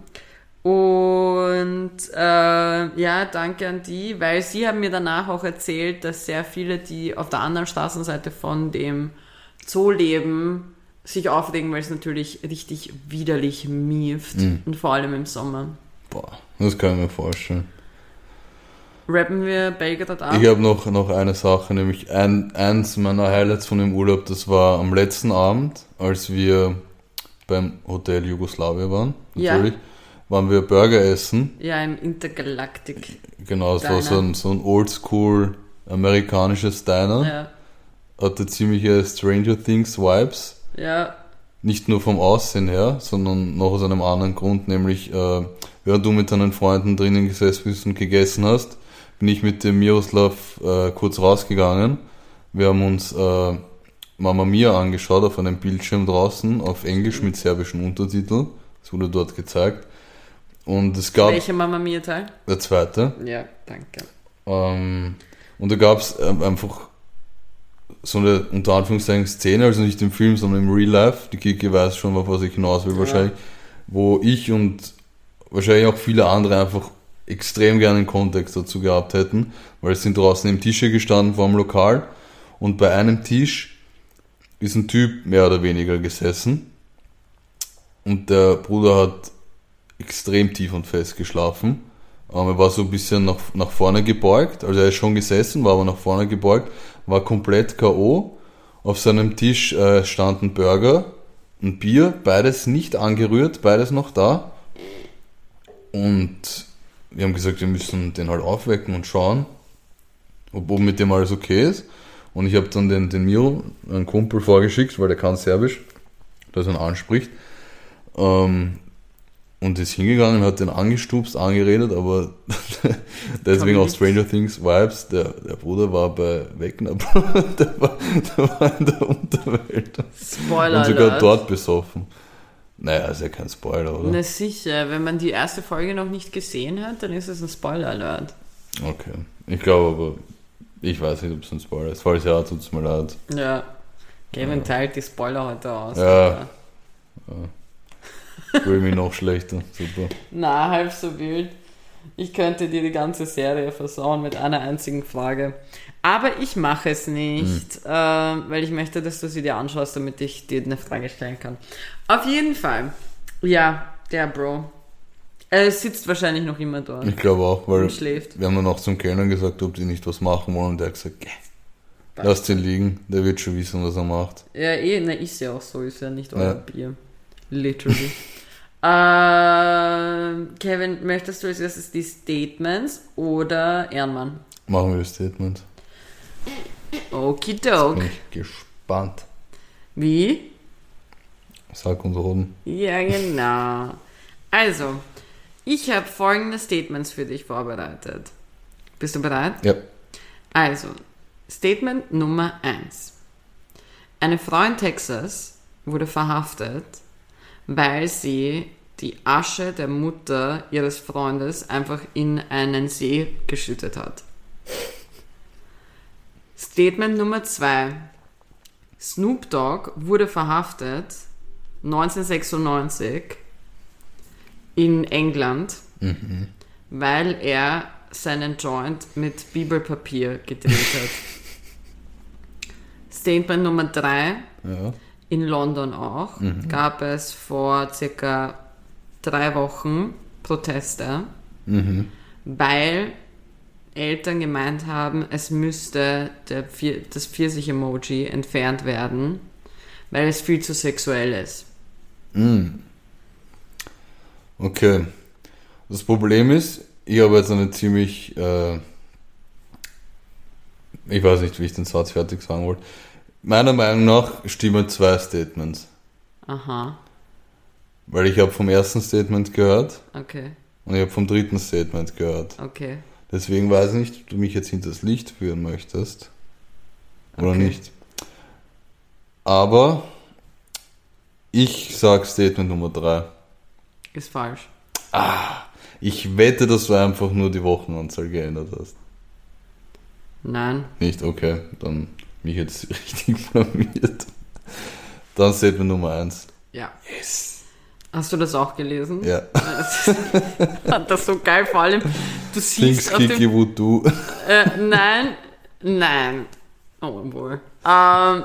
Und äh, ja, danke an die, weil sie haben mir danach auch erzählt, dass sehr viele, die auf der anderen Straßenseite von dem Zoo leben, sich aufregen, weil es natürlich richtig widerlich mieft. Und vor allem im Sommer. Boah, das kann ich mir vorstellen. Rappen wir Belgrad ab? Ich habe noch, noch eine Sache, nämlich ein, eins meiner Highlights von dem Urlaub, das war am letzten Abend, als wir beim Hotel Jugoslawien waren, Ja. natürlich, waren wir Burger essen. Ja, im Intergalactic. Genau, es war so ein, so ein oldschool amerikanisches Diner. Ja. Hatte ziemliche Stranger Things Vibes. Ja, Nicht nur vom Aussehen her, sondern noch aus einem anderen Grund, nämlich äh, während du mit deinen Freunden drinnen gesessen bist und gegessen hast, bin ich mit dem Miroslav äh, kurz rausgegangen. Wir haben uns äh, Mamma Mia angeschaut auf einem Bildschirm draußen auf Englisch mit serbischen Untertiteln. Das wurde dort gezeigt. Und es gab welche Mama Mia Teil? der zweite. Ja, danke. Ähm, und da gab es ähm, einfach so eine unter Anführungszeichen Szene, also nicht im Film, sondern im Real Life. Die Kiki weiß schon, was ich hinaus will Ja. wahrscheinlich. Wo ich und wahrscheinlich auch viele andere einfach extrem gerne einen Kontext dazu gehabt hätten, weil es sind draußen im Tische gestanden vor dem Lokal und bei einem Tisch ist ein Typ mehr oder weniger gesessen und der Bruder hat extrem tief und fest geschlafen. Ähm, er war so ein bisschen nach, nach vorne gebeugt, also er ist schon gesessen, war aber nach vorne gebeugt, war komplett K.O. Auf seinem Tisch äh, stand ein Burger, ein Bier, beides nicht angerührt, beides noch da. Und wir haben gesagt, wir müssen den halt aufwecken und schauen, ob, ob mit dem alles okay ist. Und ich habe dann den, den Miro, einen Kumpel, vorgeschickt, weil der kann Serbisch, dass er ihn anspricht. Ähm, und ist hingegangen, hat den angestupst, angeredet, aber (laughs) deswegen auch. Stranger Things Vibes. Der, der Bruder war bei Wegner, (laughs) der war, der war in der Unterwelt Spoiler und sogar Alert. dort besoffen. Naja, ist ja kein Spoiler, oder? Na sicher, wenn man die erste Folge noch nicht gesehen hat, dann ist es ein Spoiler-Alert. Okay. Ich glaube aber, ich weiß nicht, ob es ein Spoiler ist. Falls ja, tut es mir leid. Ja. Kevin teilt die Spoiler heute aus. Ja. Alter. Fühle mich noch schlechter. Super. Na, halb so wild. Ich könnte dir die ganze Serie versauen mit einer einzigen Frage. Aber ich mache es nicht, äh, weil ich möchte, dass du sie dir anschaust, damit ich dir eine Frage stellen kann. Auf jeden Fall. Ja, der Bro. Er sitzt wahrscheinlich noch immer dort. Ich glaube auch, weil schläft. wir haben dann auch zum Kellner gesagt, ob die nicht was machen wollen und der hat gesagt, "Geh, lass den liegen, der wird schon wissen, was er macht. Ja, eh, ne, ist ja auch so, ist ja nicht euer Ja. Bier. Literally. (laughs) ähm, Kevin, möchtest du als erstes die Statements oder Ehrenmann? Machen wir das Statement. Okidok. Bin ich gespannt. Wie? Sag uns oben. Ja, genau. Also, ich habe folgende Statements für dich vorbereitet. Bist du bereit? Ja. Also, Statement Nummer 1. Eine Frau in Texas wurde verhaftet, weil sie die Asche der Mutter ihres Freundes einfach in einen See geschüttet hat. Statement Nummer 2. Snoop Dogg wurde verhaftet 1996 in England, weil er seinen Joint mit Bibelpapier gedreht hat. Statement Nummer 3. Ja. In London auch gab es vor circa drei Wochen Proteste, weil Eltern gemeint haben, es müsste Pfir- das Pfirsich-Emoji entfernt werden, weil es viel zu sexuell ist. Okay. Das Problem ist, ich habe jetzt eine ziemlich, äh, ich weiß nicht, wie ich den Satz fertig sagen wollte. Meiner Meinung nach stimmen zwei Statements. Aha, Weil ich habe vom ersten Statement gehört okay, und ich habe vom dritten Statement gehört. okay. Deswegen weiß ich nicht, ob du mich jetzt hinters Licht führen möchtest. Oder Okay. nicht. Aber ich sag Statement Nummer drei. Ist falsch. Ich wette, dass du einfach nur die Wochenanzahl geändert hast. Nein. Nicht? Okay, dann mich jetzt (laughs) richtig blamiert. Dann Statement Nummer eins. Ja. Yes. Hast du das auch gelesen? Ja. (laughs) Fand das so geil, vor allem, du Things siehst auf dem Kiki Voodoo. Äh, nein, nein. Oh, wohl. Ähm,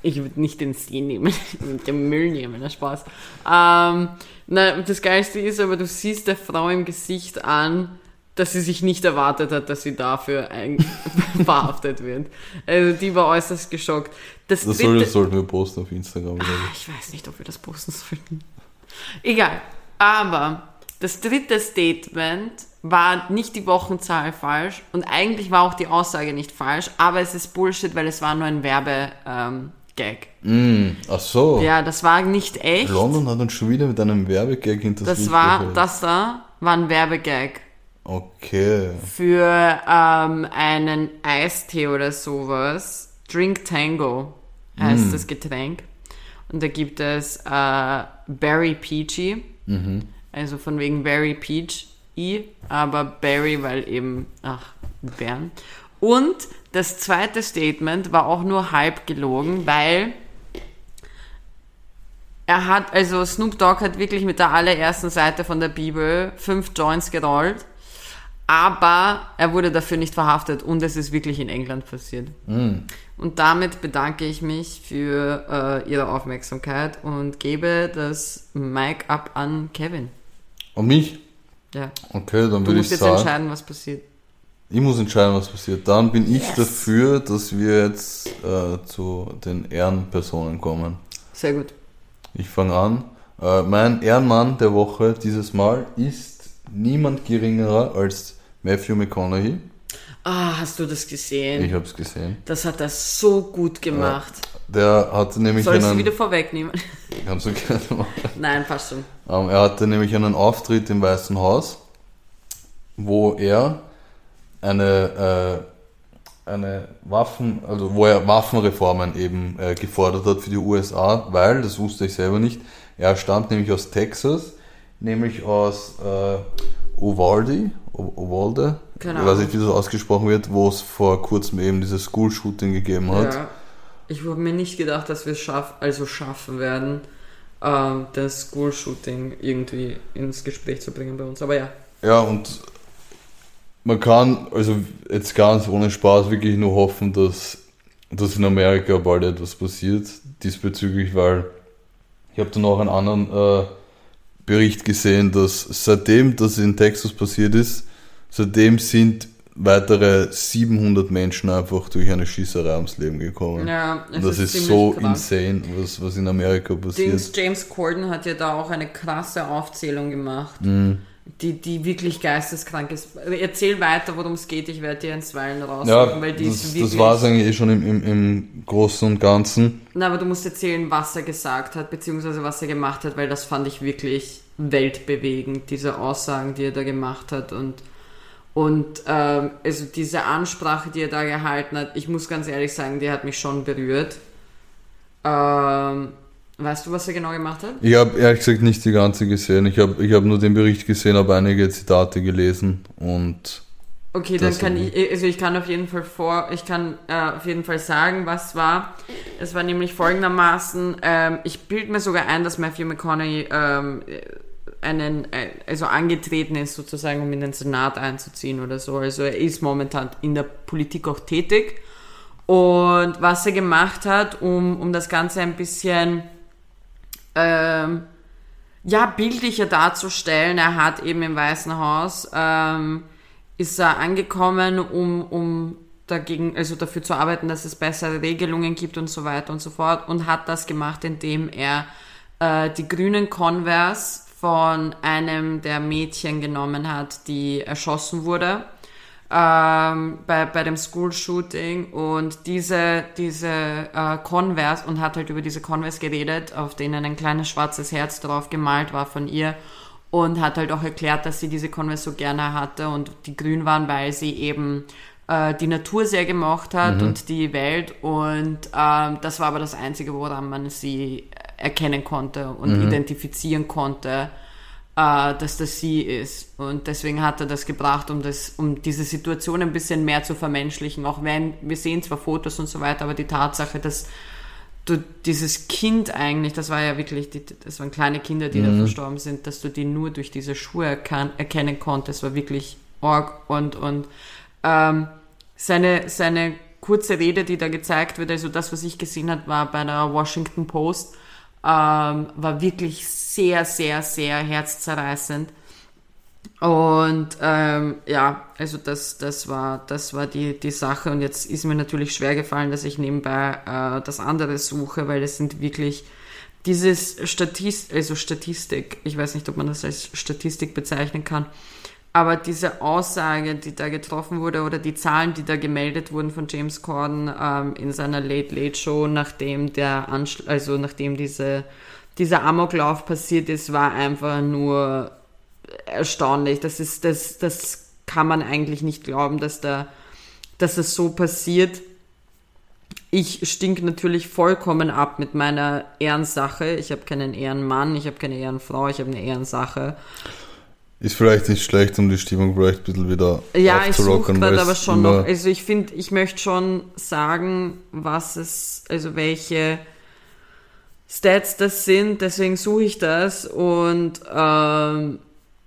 ich würde nicht den See nehmen, (laughs) ich würde den Müll nehmen, na Spaß. Ähm, na, das Geilste ist aber, du siehst der Frau im Gesicht an, dass sie sich nicht erwartet hat, dass sie dafür (laughs) verhaftet wird. Also die war äußerst geschockt. Das, Das soll, das sollten wir posten auf Instagram. Ah, ich weiß nicht, ob wir das posten sollten. Egal. Aber das dritte Statement war nicht die Wochenzahl falsch und eigentlich war auch die Aussage nicht falsch, aber es ist Bullshit, weil es war nur ein Werbe-Gag. Ähm, Gag. Mm, ach so. Ja, das war nicht echt. London hat uns schon wieder mit einem Werbegag hinter Das war, das da war ein Werbegag Okay. für ähm, einen Eistee oder sowas. Drink Tango heißt das Getränk. Und da gibt es äh, Berry Peachy. Also von wegen Berry Peach I, aber Berry, weil eben, ach, Bären. Und das zweite Statement war auch nur halb gelogen, weil er hat, also Snoop Dogg hat wirklich mit der allerersten Seite von der Bibel fünf Joints gerollt, aber er wurde dafür nicht verhaftet und es ist wirklich in England passiert. Und damit bedanke ich mich für äh, Ihre Aufmerksamkeit und gebe das Mic ab an Kevin. Und mich? Ja. Okay, dann Du würde musst ich jetzt sagen, entscheiden, was passiert. ich muss entscheiden, was passiert. Dann bin ich Yes. dafür, dass wir jetzt äh, zu den Ehrenpersonen kommen. Sehr gut. Ich fange an. Äh, mein Ehrenmann der Woche dieses Mal ist niemand geringerer als Matthew McConaughey. Ah, hast du das gesehen? Ich habe es gesehen. Das hat er so gut gemacht. Der hatte nämlich Soll ich sie wieder vorwegnehmen? (laughs) Kannst du gerne machen. Nein, passt schon. Ähm, er hatte nämlich einen Auftritt im Weißen Haus, wo er eine, äh, eine Waffen, also wo er Waffenreformen eben äh, gefordert hat für die USA, weil, das wusste ich selber nicht, er stammt nämlich aus Texas, nämlich aus äh, Uvalde, Uvalde, Keine ich weiß nicht, wie das ausgesprochen wird, wo es vor kurzem eben dieses School-Shooting gegeben hat. Ja. Ich habe mir nicht gedacht, dass wir es schaff, also schaffen werden, ähm, das School-Shooting irgendwie ins Gespräch zu bringen bei uns. Aber ja. Ja, und man kann, also jetzt ganz ohne Spaß, wirklich nur hoffen, dass, dass in Amerika bald etwas passiert diesbezüglich, weil ich habe dann auch einen anderen äh, Bericht gesehen, dass seitdem das in Texas passiert ist, seitdem sind weitere 700 Menschen einfach durch eine Schießerei ums Leben gekommen. Ja, Und das ist, ist so krass. insane, was, was in Amerika passiert. Dings James Corden hat ja da auch eine krasse Aufzählung gemacht. Mhm die, die wirklich geisteskrank ist. Erzähl weiter, worum es geht, ich werde dir einstweilen raussuchen, ja, weil die das, ist wirklich... das war es eigentlich eh schon im, im, im Großen und Ganzen. Na, aber du musst erzählen, was er gesagt hat, beziehungsweise was er gemacht hat, weil das fand ich wirklich weltbewegend, diese Aussagen, die er da gemacht hat und und ähm, also diese Ansprache, die er da gehalten hat, ich muss ganz ehrlich sagen, die hat mich schon berührt. Ähm, Weißt du, was er genau gemacht hat? Ich habe ehrlich gesagt nicht die ganze gesehen. Ich habe ich hab nur den Bericht gesehen, habe einige Zitate gelesen und. Okay, dann kann ich, also ich kann auf jeden Fall vor, ich kann äh, auf jeden Fall sagen, was war. Es war nämlich folgendermaßen, ähm, ich bilde mir sogar ein, dass Matthew McConaughey ähm, einen, äh, also angetreten ist sozusagen, um in den Senat einzuziehen oder so. Also er ist momentan in der Politik auch tätig. Und was er gemacht hat, um, um das Ganze ein bisschen ähm, ja, bildlicher darzustellen. Er hat eben im Weißen Haus, ähm, ist er angekommen, um, um dagegen, also dafür zu arbeiten, dass es bessere Regelungen gibt und so weiter und so fort und hat das gemacht, indem er äh, die grünen Converse von einem der Mädchen genommen hat, die erschossen wurde ähm, bei, bei dem School-Shooting und diese, diese äh, Converse und hat halt über diese Converse geredet, auf denen ein kleines schwarzes Herz drauf gemalt war von ihr und hat halt auch erklärt, dass sie diese Converse so gerne hatte und die grün waren, weil sie eben äh, die Natur sehr gemocht hat mhm. und die Welt und ähm, das war aber das Einzige, woran man sie erkennen konnte und mhm. identifizieren konnte äh, dass das sie ist. Und deswegen hat er das gebracht, um, das, um diese Situation ein bisschen mehr zu vermenschlichen. Auch wenn wir sehen zwar Fotos und so weiter, aber die Tatsache, dass du dieses Kind eigentlich, das war ja wirklich, die, das waren kleine Kinder, die mhm. da verstorben sind, dass du die nur durch diese Schuhe erkan erkennen konntest, war wirklich org und, und ähm, seine, seine kurze Rede, die da gezeigt wird, also das, was ich gesehen habe, war bei der Washington Post, ähm, war wirklich sehr, sehr, sehr herzzerreißend. Und ähm, ja, also das, das war, das war die, die Sache. Und jetzt ist mir natürlich schwer gefallen, dass ich nebenbei äh, das andere suche, weil es sind wirklich dieses Statist, also Statistik, ich weiß nicht, ob man das als Statistik bezeichnen kann, aber diese Aussage, die da getroffen wurde, oder die Zahlen, die da gemeldet wurden von James Corden ähm, in seiner Late Late Show, nachdem der Anschl also nachdem diese, dieser Amoklauf passiert ist, war einfach nur erstaunlich. Das ist, das, das kann man eigentlich nicht glauben, dass da, dass das so passiert. Ich stink natürlich vollkommen ab mit meiner Ehrensache. Ich habe keinen Ehrenmann, ich habe keine Ehrenfrau, ich habe eine Ehrensache. Ist vielleicht nicht schlecht, um die Stimmung vielleicht ein bisschen wieder Ja, ich suche gerade aber schon noch. Also ich finde, ich möchte schon sagen, was es, also welche Stats das sind, deswegen suche ich das und ähm,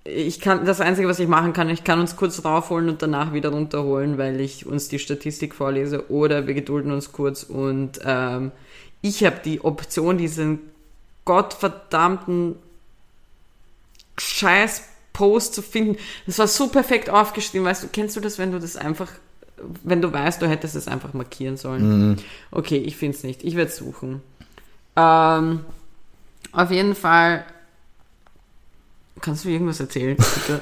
ich kann, das Einzige, was ich machen kann, ich kann uns kurz raufholen und danach wieder runterholen, weil ich uns die Statistik vorlese oder wir gedulden uns kurz und ähm, ich habe die Option, diesen gottverdammten Scheiß Post zu finden. Das war so perfekt aufgeschrieben, weißt du, kennst du das, wenn du das einfach, wenn du weißt, du hättest es einfach markieren sollen? Mhm. Okay, ich finde es nicht. Ich werde suchen. Ähm, auf jeden Fall. Kannst du irgendwas erzählen, bitte?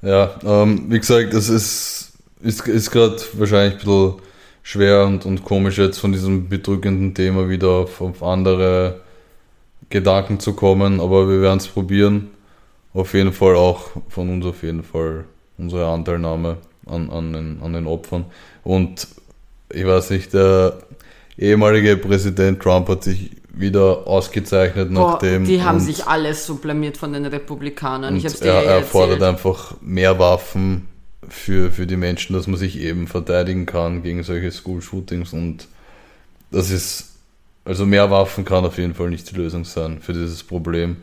(laughs) ja, ähm, wie gesagt, das ist, ist, ist gerade wahrscheinlich ein bisschen schwer und, und komisch jetzt von diesem bedrückenden Thema wieder auf, auf andere Gedanken zu kommen, aber wir werden es probieren auf jeden Fall auch von uns auf jeden Fall unsere Anteilnahme an, an, den, an den Opfern. Und ich weiß nicht, der ehemalige Präsident Trump hat sich wieder ausgezeichnet Boah, nachdem. Die haben sich alles so blamiert von den Republikanern. Ich hab's dir er, er fordert einfach mehr Waffen für, für die Menschen, dass man sich eben verteidigen kann gegen solche School-Shootings und das ist Also mehr Waffen kann auf jeden Fall nicht die Lösung sein für dieses Problem.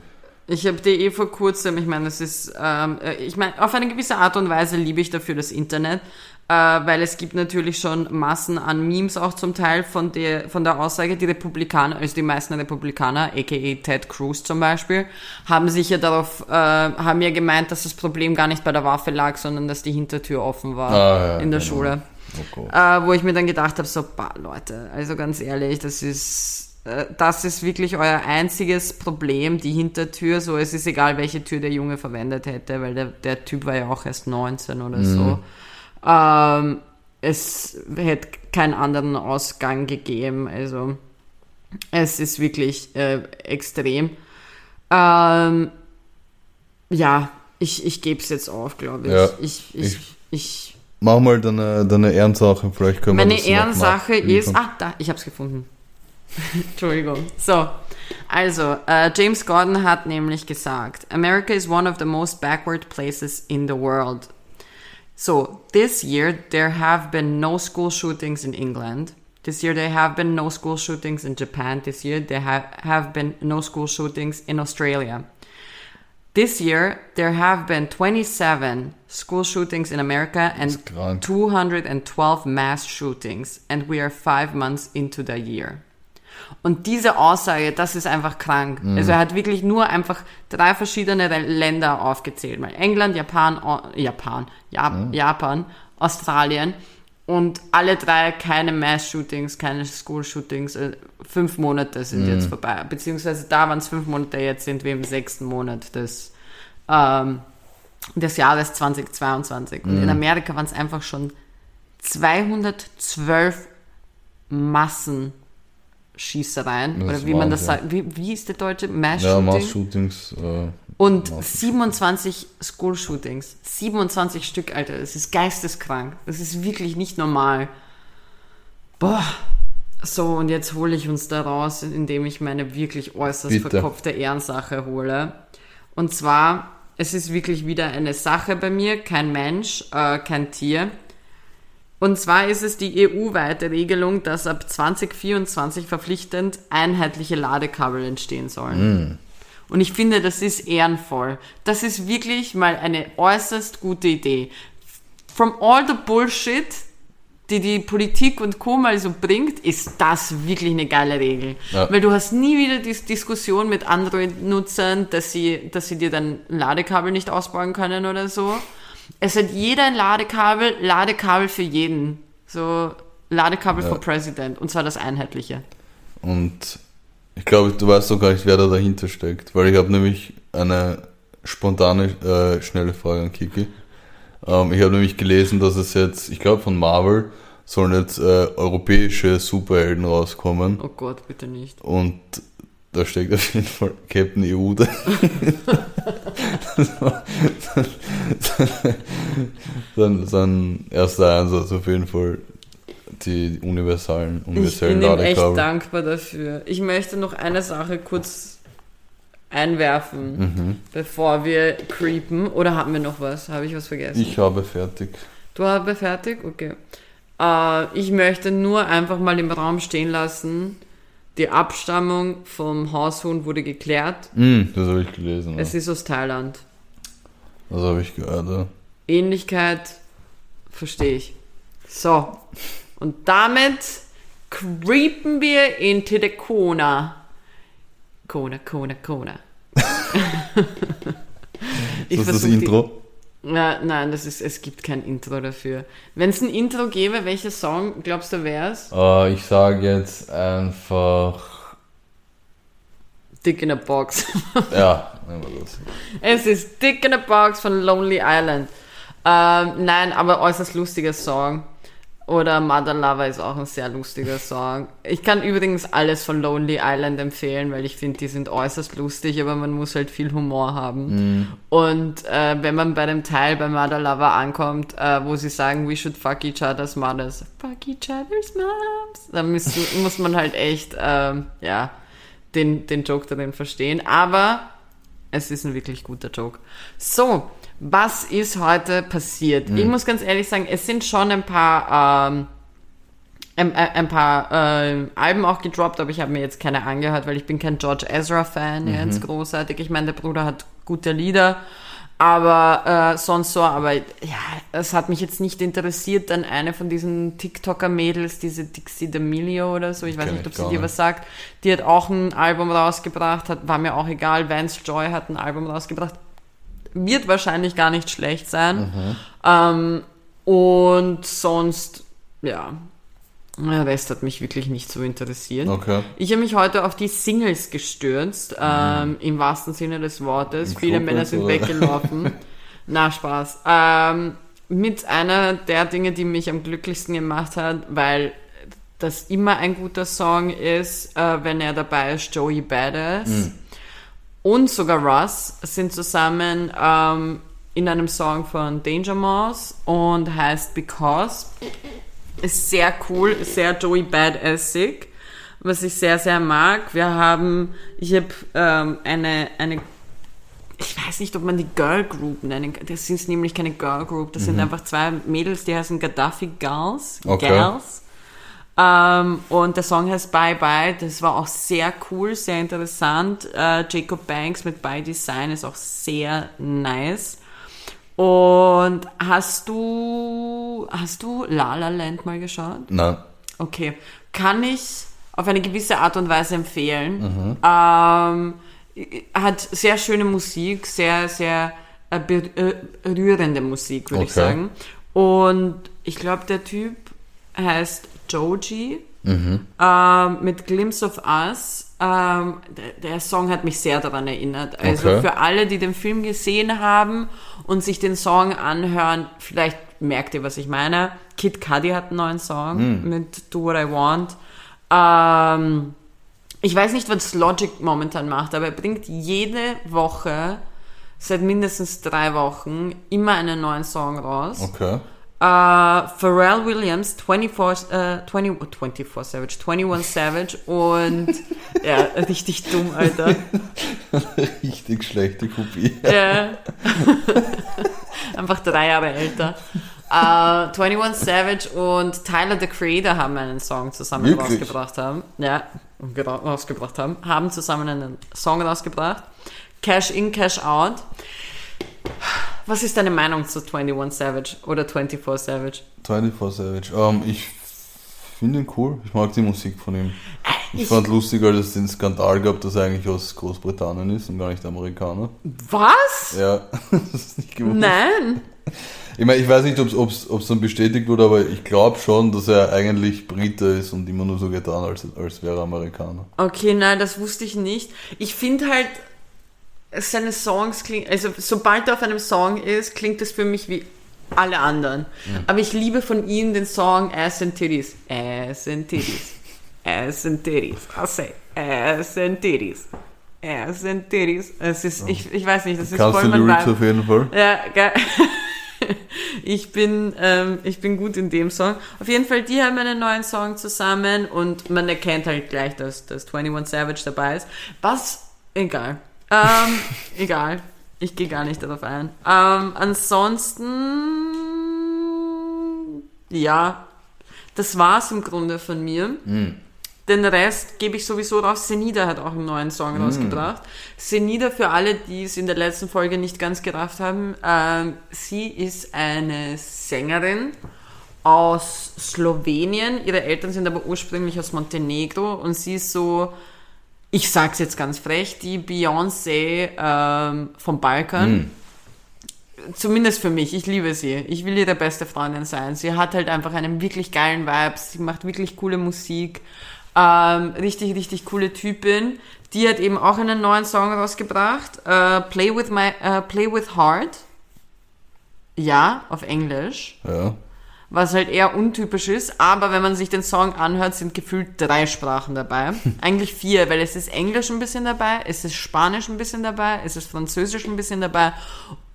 Ich habe dir eh vor kurzem, ich meine, es ist, ähm, äh, ich meine, auf eine gewisse Art und Weise liebe ich dafür das Internet, äh, weil es gibt natürlich schon Massen an Memes auch zum Teil von der, von der Aussage, die Republikaner, also die meisten Republikaner, aka Ted Cruz zum Beispiel, haben sich ja darauf, äh, haben ja gemeint, dass das Problem gar nicht bei der Waffe lag, sondern dass die Hintertür offen war Ah, ja, in der genau. Schule. Oh. Äh, wo ich mir dann gedacht habe, so, bah, Leute, also ganz ehrlich, das ist, das ist wirklich euer einziges Problem, die Hintertür. So, es ist egal, welche Tür der Junge verwendet hätte, weil der, der Typ war ja auch erst 19 oder so. Ähm, es hätte keinen anderen Ausgang gegeben. Also, es ist wirklich äh, extrem. Ähm, ja, ich, ich gebe es jetzt auf, glaube ich. Ja, ich, ich, ich Mach mal deine, deine Ehrensache, vielleicht können wir meine das Ehrensache ist. Ah, da, ich hab's gefunden. (laughs) Entschuldigung. So, also, äh, James Gordon hat nämlich gesagt: America is one of the most backward places in the world. So, this year there have been no school shootings in England. This year there have been no school shootings in Japan. This year there ha- have been no school shootings in Australia. This year there have been 27 school shootings in America and ist krank. 212 mass shootings and we are five months into the year. Und diese Aussage, das ist einfach krank. Also er hat wirklich nur einfach drei verschiedene Länder aufgezählt. Mal England, Japan, Japan, Jap Japan, Australien und alle drei keine Mass-Shootings, keine School-Shootings. Äh, Fünf Monate sind jetzt vorbei. Beziehungsweise da waren es fünf Monate, jetzt sind wir im sechsten Monat des, ähm, des Jahres 2022. Und in Amerika waren es einfach schon 212 Massenschießereien. Das oder wie man das sagt. Wie, wie ist der deutsche Ja, Mass-Shooting? Mass-Shootings. Äh, Und Mass- 27 School-Shootings. 27 Stück, Alter. Das ist geisteskrank. Das ist wirklich nicht normal. Boah. So, und jetzt hole ich uns da raus, indem ich meine wirklich äußerst Bitte. verkopfte Ehrensache hole. Und zwar, es ist wirklich wieder eine Sache bei mir, kein Mensch, äh, kein Tier. Und zwar ist es die EU-weite Regelung, dass ab 2024 verpflichtend einheitliche Ladekabel entstehen sollen. Und ich finde, das ist ehrenvoll. Das ist wirklich mal eine äußerst gute Idee. From all the bullshit, die die Politik und Co. mal so bringt, ist das wirklich eine geile Regel. Ja. Weil du hast nie wieder die Diskussion mit Android-Nutzern, dass sie, dass sie dir dann Ladekabel nicht ausbauen können oder so. Es hat jeder ein Ladekabel, Ladekabel für jeden. So Ladekabel Ja. for President. Und zwar das einheitliche. Und ich glaube, du weißt doch gar nicht, wer da dahinter steckt, weil ich habe nämlich eine spontane, äh, schnelle Frage an Kiki. Ähm, ich habe nämlich gelesen, dass es jetzt, ich glaube von Marvel, sollen jetzt äh, europäische Superhelden rauskommen Oh Gott, bitte nicht. und da steckt auf jeden Fall Captain EU dahinter. Das war sein, sein erster Einsatz auf jeden Fall die universalen, Ich universellen bin ihm echt dankbar dafür. Ich möchte noch eine Sache kurz einwerfen, Mhm. bevor wir creepen. Oder haben wir noch was? Habe ich was vergessen? Ich habe fertig. Du hast fertig? Okay. Äh, ich möchte nur einfach mal im Raum stehen lassen. Die Abstammung vom Haushuhn wurde geklärt. Mm, das habe ich gelesen. Ja. Es ist aus Thailand. Das habe ich gehört. Ja. Ähnlichkeit verstehe ich. So. Und damit creepen wir into the Kona. Kona, Kona, (laughs) Kona. Ich Das ist das Intro. Ja, nein, das ist, es gibt kein Intro dafür. Wenn es ein Intro gäbe, welcher Song glaubst du wär's? Äh, ich sage jetzt einfach. Dick in a Box. (laughs) Ja, nehmen wir das. es ist Dick in a Box von Lonely Island. Ähm, nein, aber äußerst lustiger Song. Oder Mother Lover ist auch ein sehr lustiger Song. Ich kann übrigens alles von Lonely Island empfehlen, weil ich finde, die sind äußerst lustig, aber man muss halt viel Humor haben. Und äh, wenn man bei dem Teil bei Mother Lover ankommt, äh, wo sie sagen, we should fuck each other's mothers, fuck each other's moms, dann muss, muss man halt echt, ähm, ja, den, den Joke darin verstehen. Aber es ist ein wirklich guter Joke. So, was ist heute passiert? Ich muss ganz ehrlich sagen, es sind schon ein paar, ähm, ein, ein paar äh, Alben auch gedroppt, aber ich habe mir jetzt keine angehört, weil ich bin kein George Ezra-Fan, mhm. jetzt großartig. Ich meine, der Bruder hat gute Lieder, aber äh, sonst so, aber ja, es hat mich jetzt nicht interessiert, dann eine von diesen TikToker-Mädels, diese Dixie D'Amelio oder so, ich weiß Kenn nicht, ob sie dir was sagt, die hat auch ein Album rausgebracht, hat, war mir auch egal, Vance Joy hat ein Album rausgebracht, wird wahrscheinlich gar nicht schlecht sein. Mhm. Ähm, und sonst, ja, der Rest hat mich wirklich nicht so interessiert. Okay. Ich habe mich heute auf die Singles gestürzt, ähm, mhm. im wahrsten Sinne des Wortes. Im Viele Club Männer sind oder? weggelaufen. (laughs) Na, Spaß. Ähm, mit einer der Dinge, die mich am glücklichsten gemacht hat, weil das immer ein guter Song ist, äh, wenn er dabei ist, Joey Badass. Mhm. Und sogar Russ sind zusammen ähm, in einem Song von Danger Mouse und heißt Because. Ist sehr cool, sehr Joey Badassig, was ich sehr, sehr mag. Wir haben, ich habe ähm, eine, eine, ich weiß nicht, ob man die Girl Group nennen kann. Das sind nämlich keine Girl Group, das mhm. sind einfach zwei Mädels, die heißen Gaddafi Girls. Okay. Girls. Ähm, und der Song heißt Bye Bye. Das war auch sehr cool, sehr interessant. Äh, Jacob Banks mit By Design ist auch sehr nice. Und hast du, hast du La La Land mal geschaut? Nein. Okay. Kann ich auf eine gewisse Art und Weise empfehlen. Mhm. Ähm, hat sehr schöne Musik, sehr, sehr äh, berührende Musik, würde okay. ich sagen. Und ich glaube, der Typ heißt Joji mhm. ähm, mit Glimpse of Us. Ähm, der, der, Song hat mich sehr daran erinnert. Also okay. für alle, die den Film gesehen haben und sich den Song anhören, vielleicht merkt ihr, was ich meine. Kid Cudi hat einen neuen Song mhm. mit Do What I Want. Ähm, ich weiß nicht, was Logic momentan macht, aber er bringt jede Woche seit mindestens drei Wochen immer einen neuen Song raus. Okay. Uh, Pharrell Williams, 24, uh, 20, 24 Savage, 21 Savage und (laughs) ja, richtig dumm, Alter. richtig schlechte Kopie. Ja. (laughs) Einfach drei Jahre älter. Uh, 21 Savage und Tyler the Creator haben einen Song zusammen Wirklich? rausgebracht haben. Ja, rausgebracht haben. Haben zusammen einen Song rausgebracht. Cash in, Cash out. Was ist deine Meinung zu 21 Savage oder 24 Savage? 24 Savage. Ähm, ich finde ihn cool. Ich mag die Musik von ihm. Ich, ich fand lustig, als es den Skandal gab, dass er eigentlich aus Großbritannien ist und gar nicht Amerikaner. Was? Ja, (laughs) das ist nicht gewusst. Nein. Ich meine, ich weiß nicht, ob es dann bestätigt wurde, aber ich glaube schon, dass er eigentlich Brite ist und immer nur so getan, als, als wäre er Amerikaner. Okay, nein, das wusste ich nicht. Ich finde halt, seine Songs klingen, also sobald er auf einem Song ist, klingt es für mich wie alle anderen. Mhm. Aber ich liebe von ihm den Song Ass and Titties. Ass and Titties. Ass and Titties. I say Ass and Titties. Ass and Titties. Es ist, ich, ich weiß nicht, das ist Kannst voll mein Lyrics auf jeden Fall. Ja, geil. (laughs) ich bin, ähm, ich bin gut in dem Song. Auf jeden Fall, die haben einen neuen Song zusammen und man erkennt halt gleich, dass, dass 21 Savage dabei ist. Was, egal. Ähm, egal. Ich gehe gar nicht darauf ein. Ähm, ansonsten, ja, das war's im Grunde von mir. Mm. Den Rest gebe ich sowieso raus. Senida hat auch einen neuen Song mm. rausgebracht. Senida, für alle, die es in der letzten Folge nicht ganz gerafft haben, ähm, sie ist eine Sängerin aus Slowenien. Ihre Eltern sind aber ursprünglich aus Montenegro und sie ist so ich sag's jetzt ganz frech, die Beyoncé ähm, vom Balkan. Mm. Zumindest für mich, ich liebe sie. Ich will ihre beste Freundin sein. Sie hat halt einfach einen wirklich geilen Vibe. Sie macht wirklich coole Musik. Ähm, richtig, richtig coole Typin. Die hat eben auch einen neuen Song rausgebracht. Uh, Play with my, uh, Play with Heart. Ja, auf Englisch. Ja was halt eher untypisch ist. Aber wenn man sich den Song anhört, sind gefühlt drei Sprachen dabei. (laughs) Eigentlich vier, weil es ist Englisch ein bisschen dabei, es ist Spanisch ein bisschen dabei, es ist Französisch ein bisschen dabei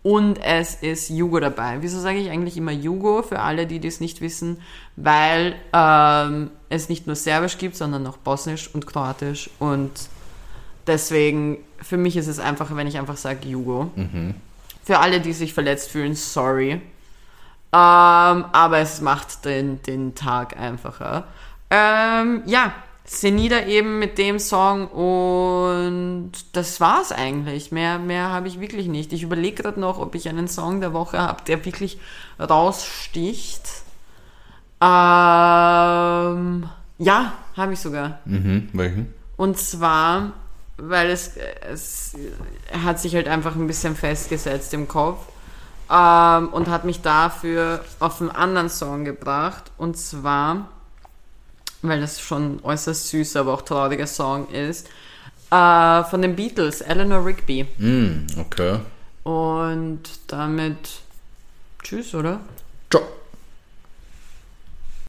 und es ist Jugo dabei. Wieso sage ich eigentlich immer Jugo für alle, die das nicht wissen? Weil ähm, es nicht nur Serbisch gibt, sondern auch Bosnisch und Kroatisch und deswegen für mich ist es einfacher, wenn ich einfach sage Jugo. Mhm. Für alle, die sich verletzt fühlen, sorry. Ähm, aber es macht den, den Tag einfacher. Ähm, ja, Senida eben mit dem Song und das war's eigentlich. Mehr, mehr habe ich wirklich nicht. Ich überlege gerade noch, ob ich einen Song der Woche habe, der wirklich raussticht. Ähm, ja, habe ich sogar. Mhm, welchen? Und zwar, weil es, es hat sich halt einfach ein bisschen festgesetzt im Kopf ähm, und hat mich dafür auf einen anderen Song gebracht. Und zwar, weil das schon äußerst süß, aber auch trauriger Song ist, äh, von den Beatles, Eleanor Rigby. Mm, okay. Und damit tschüss, oder?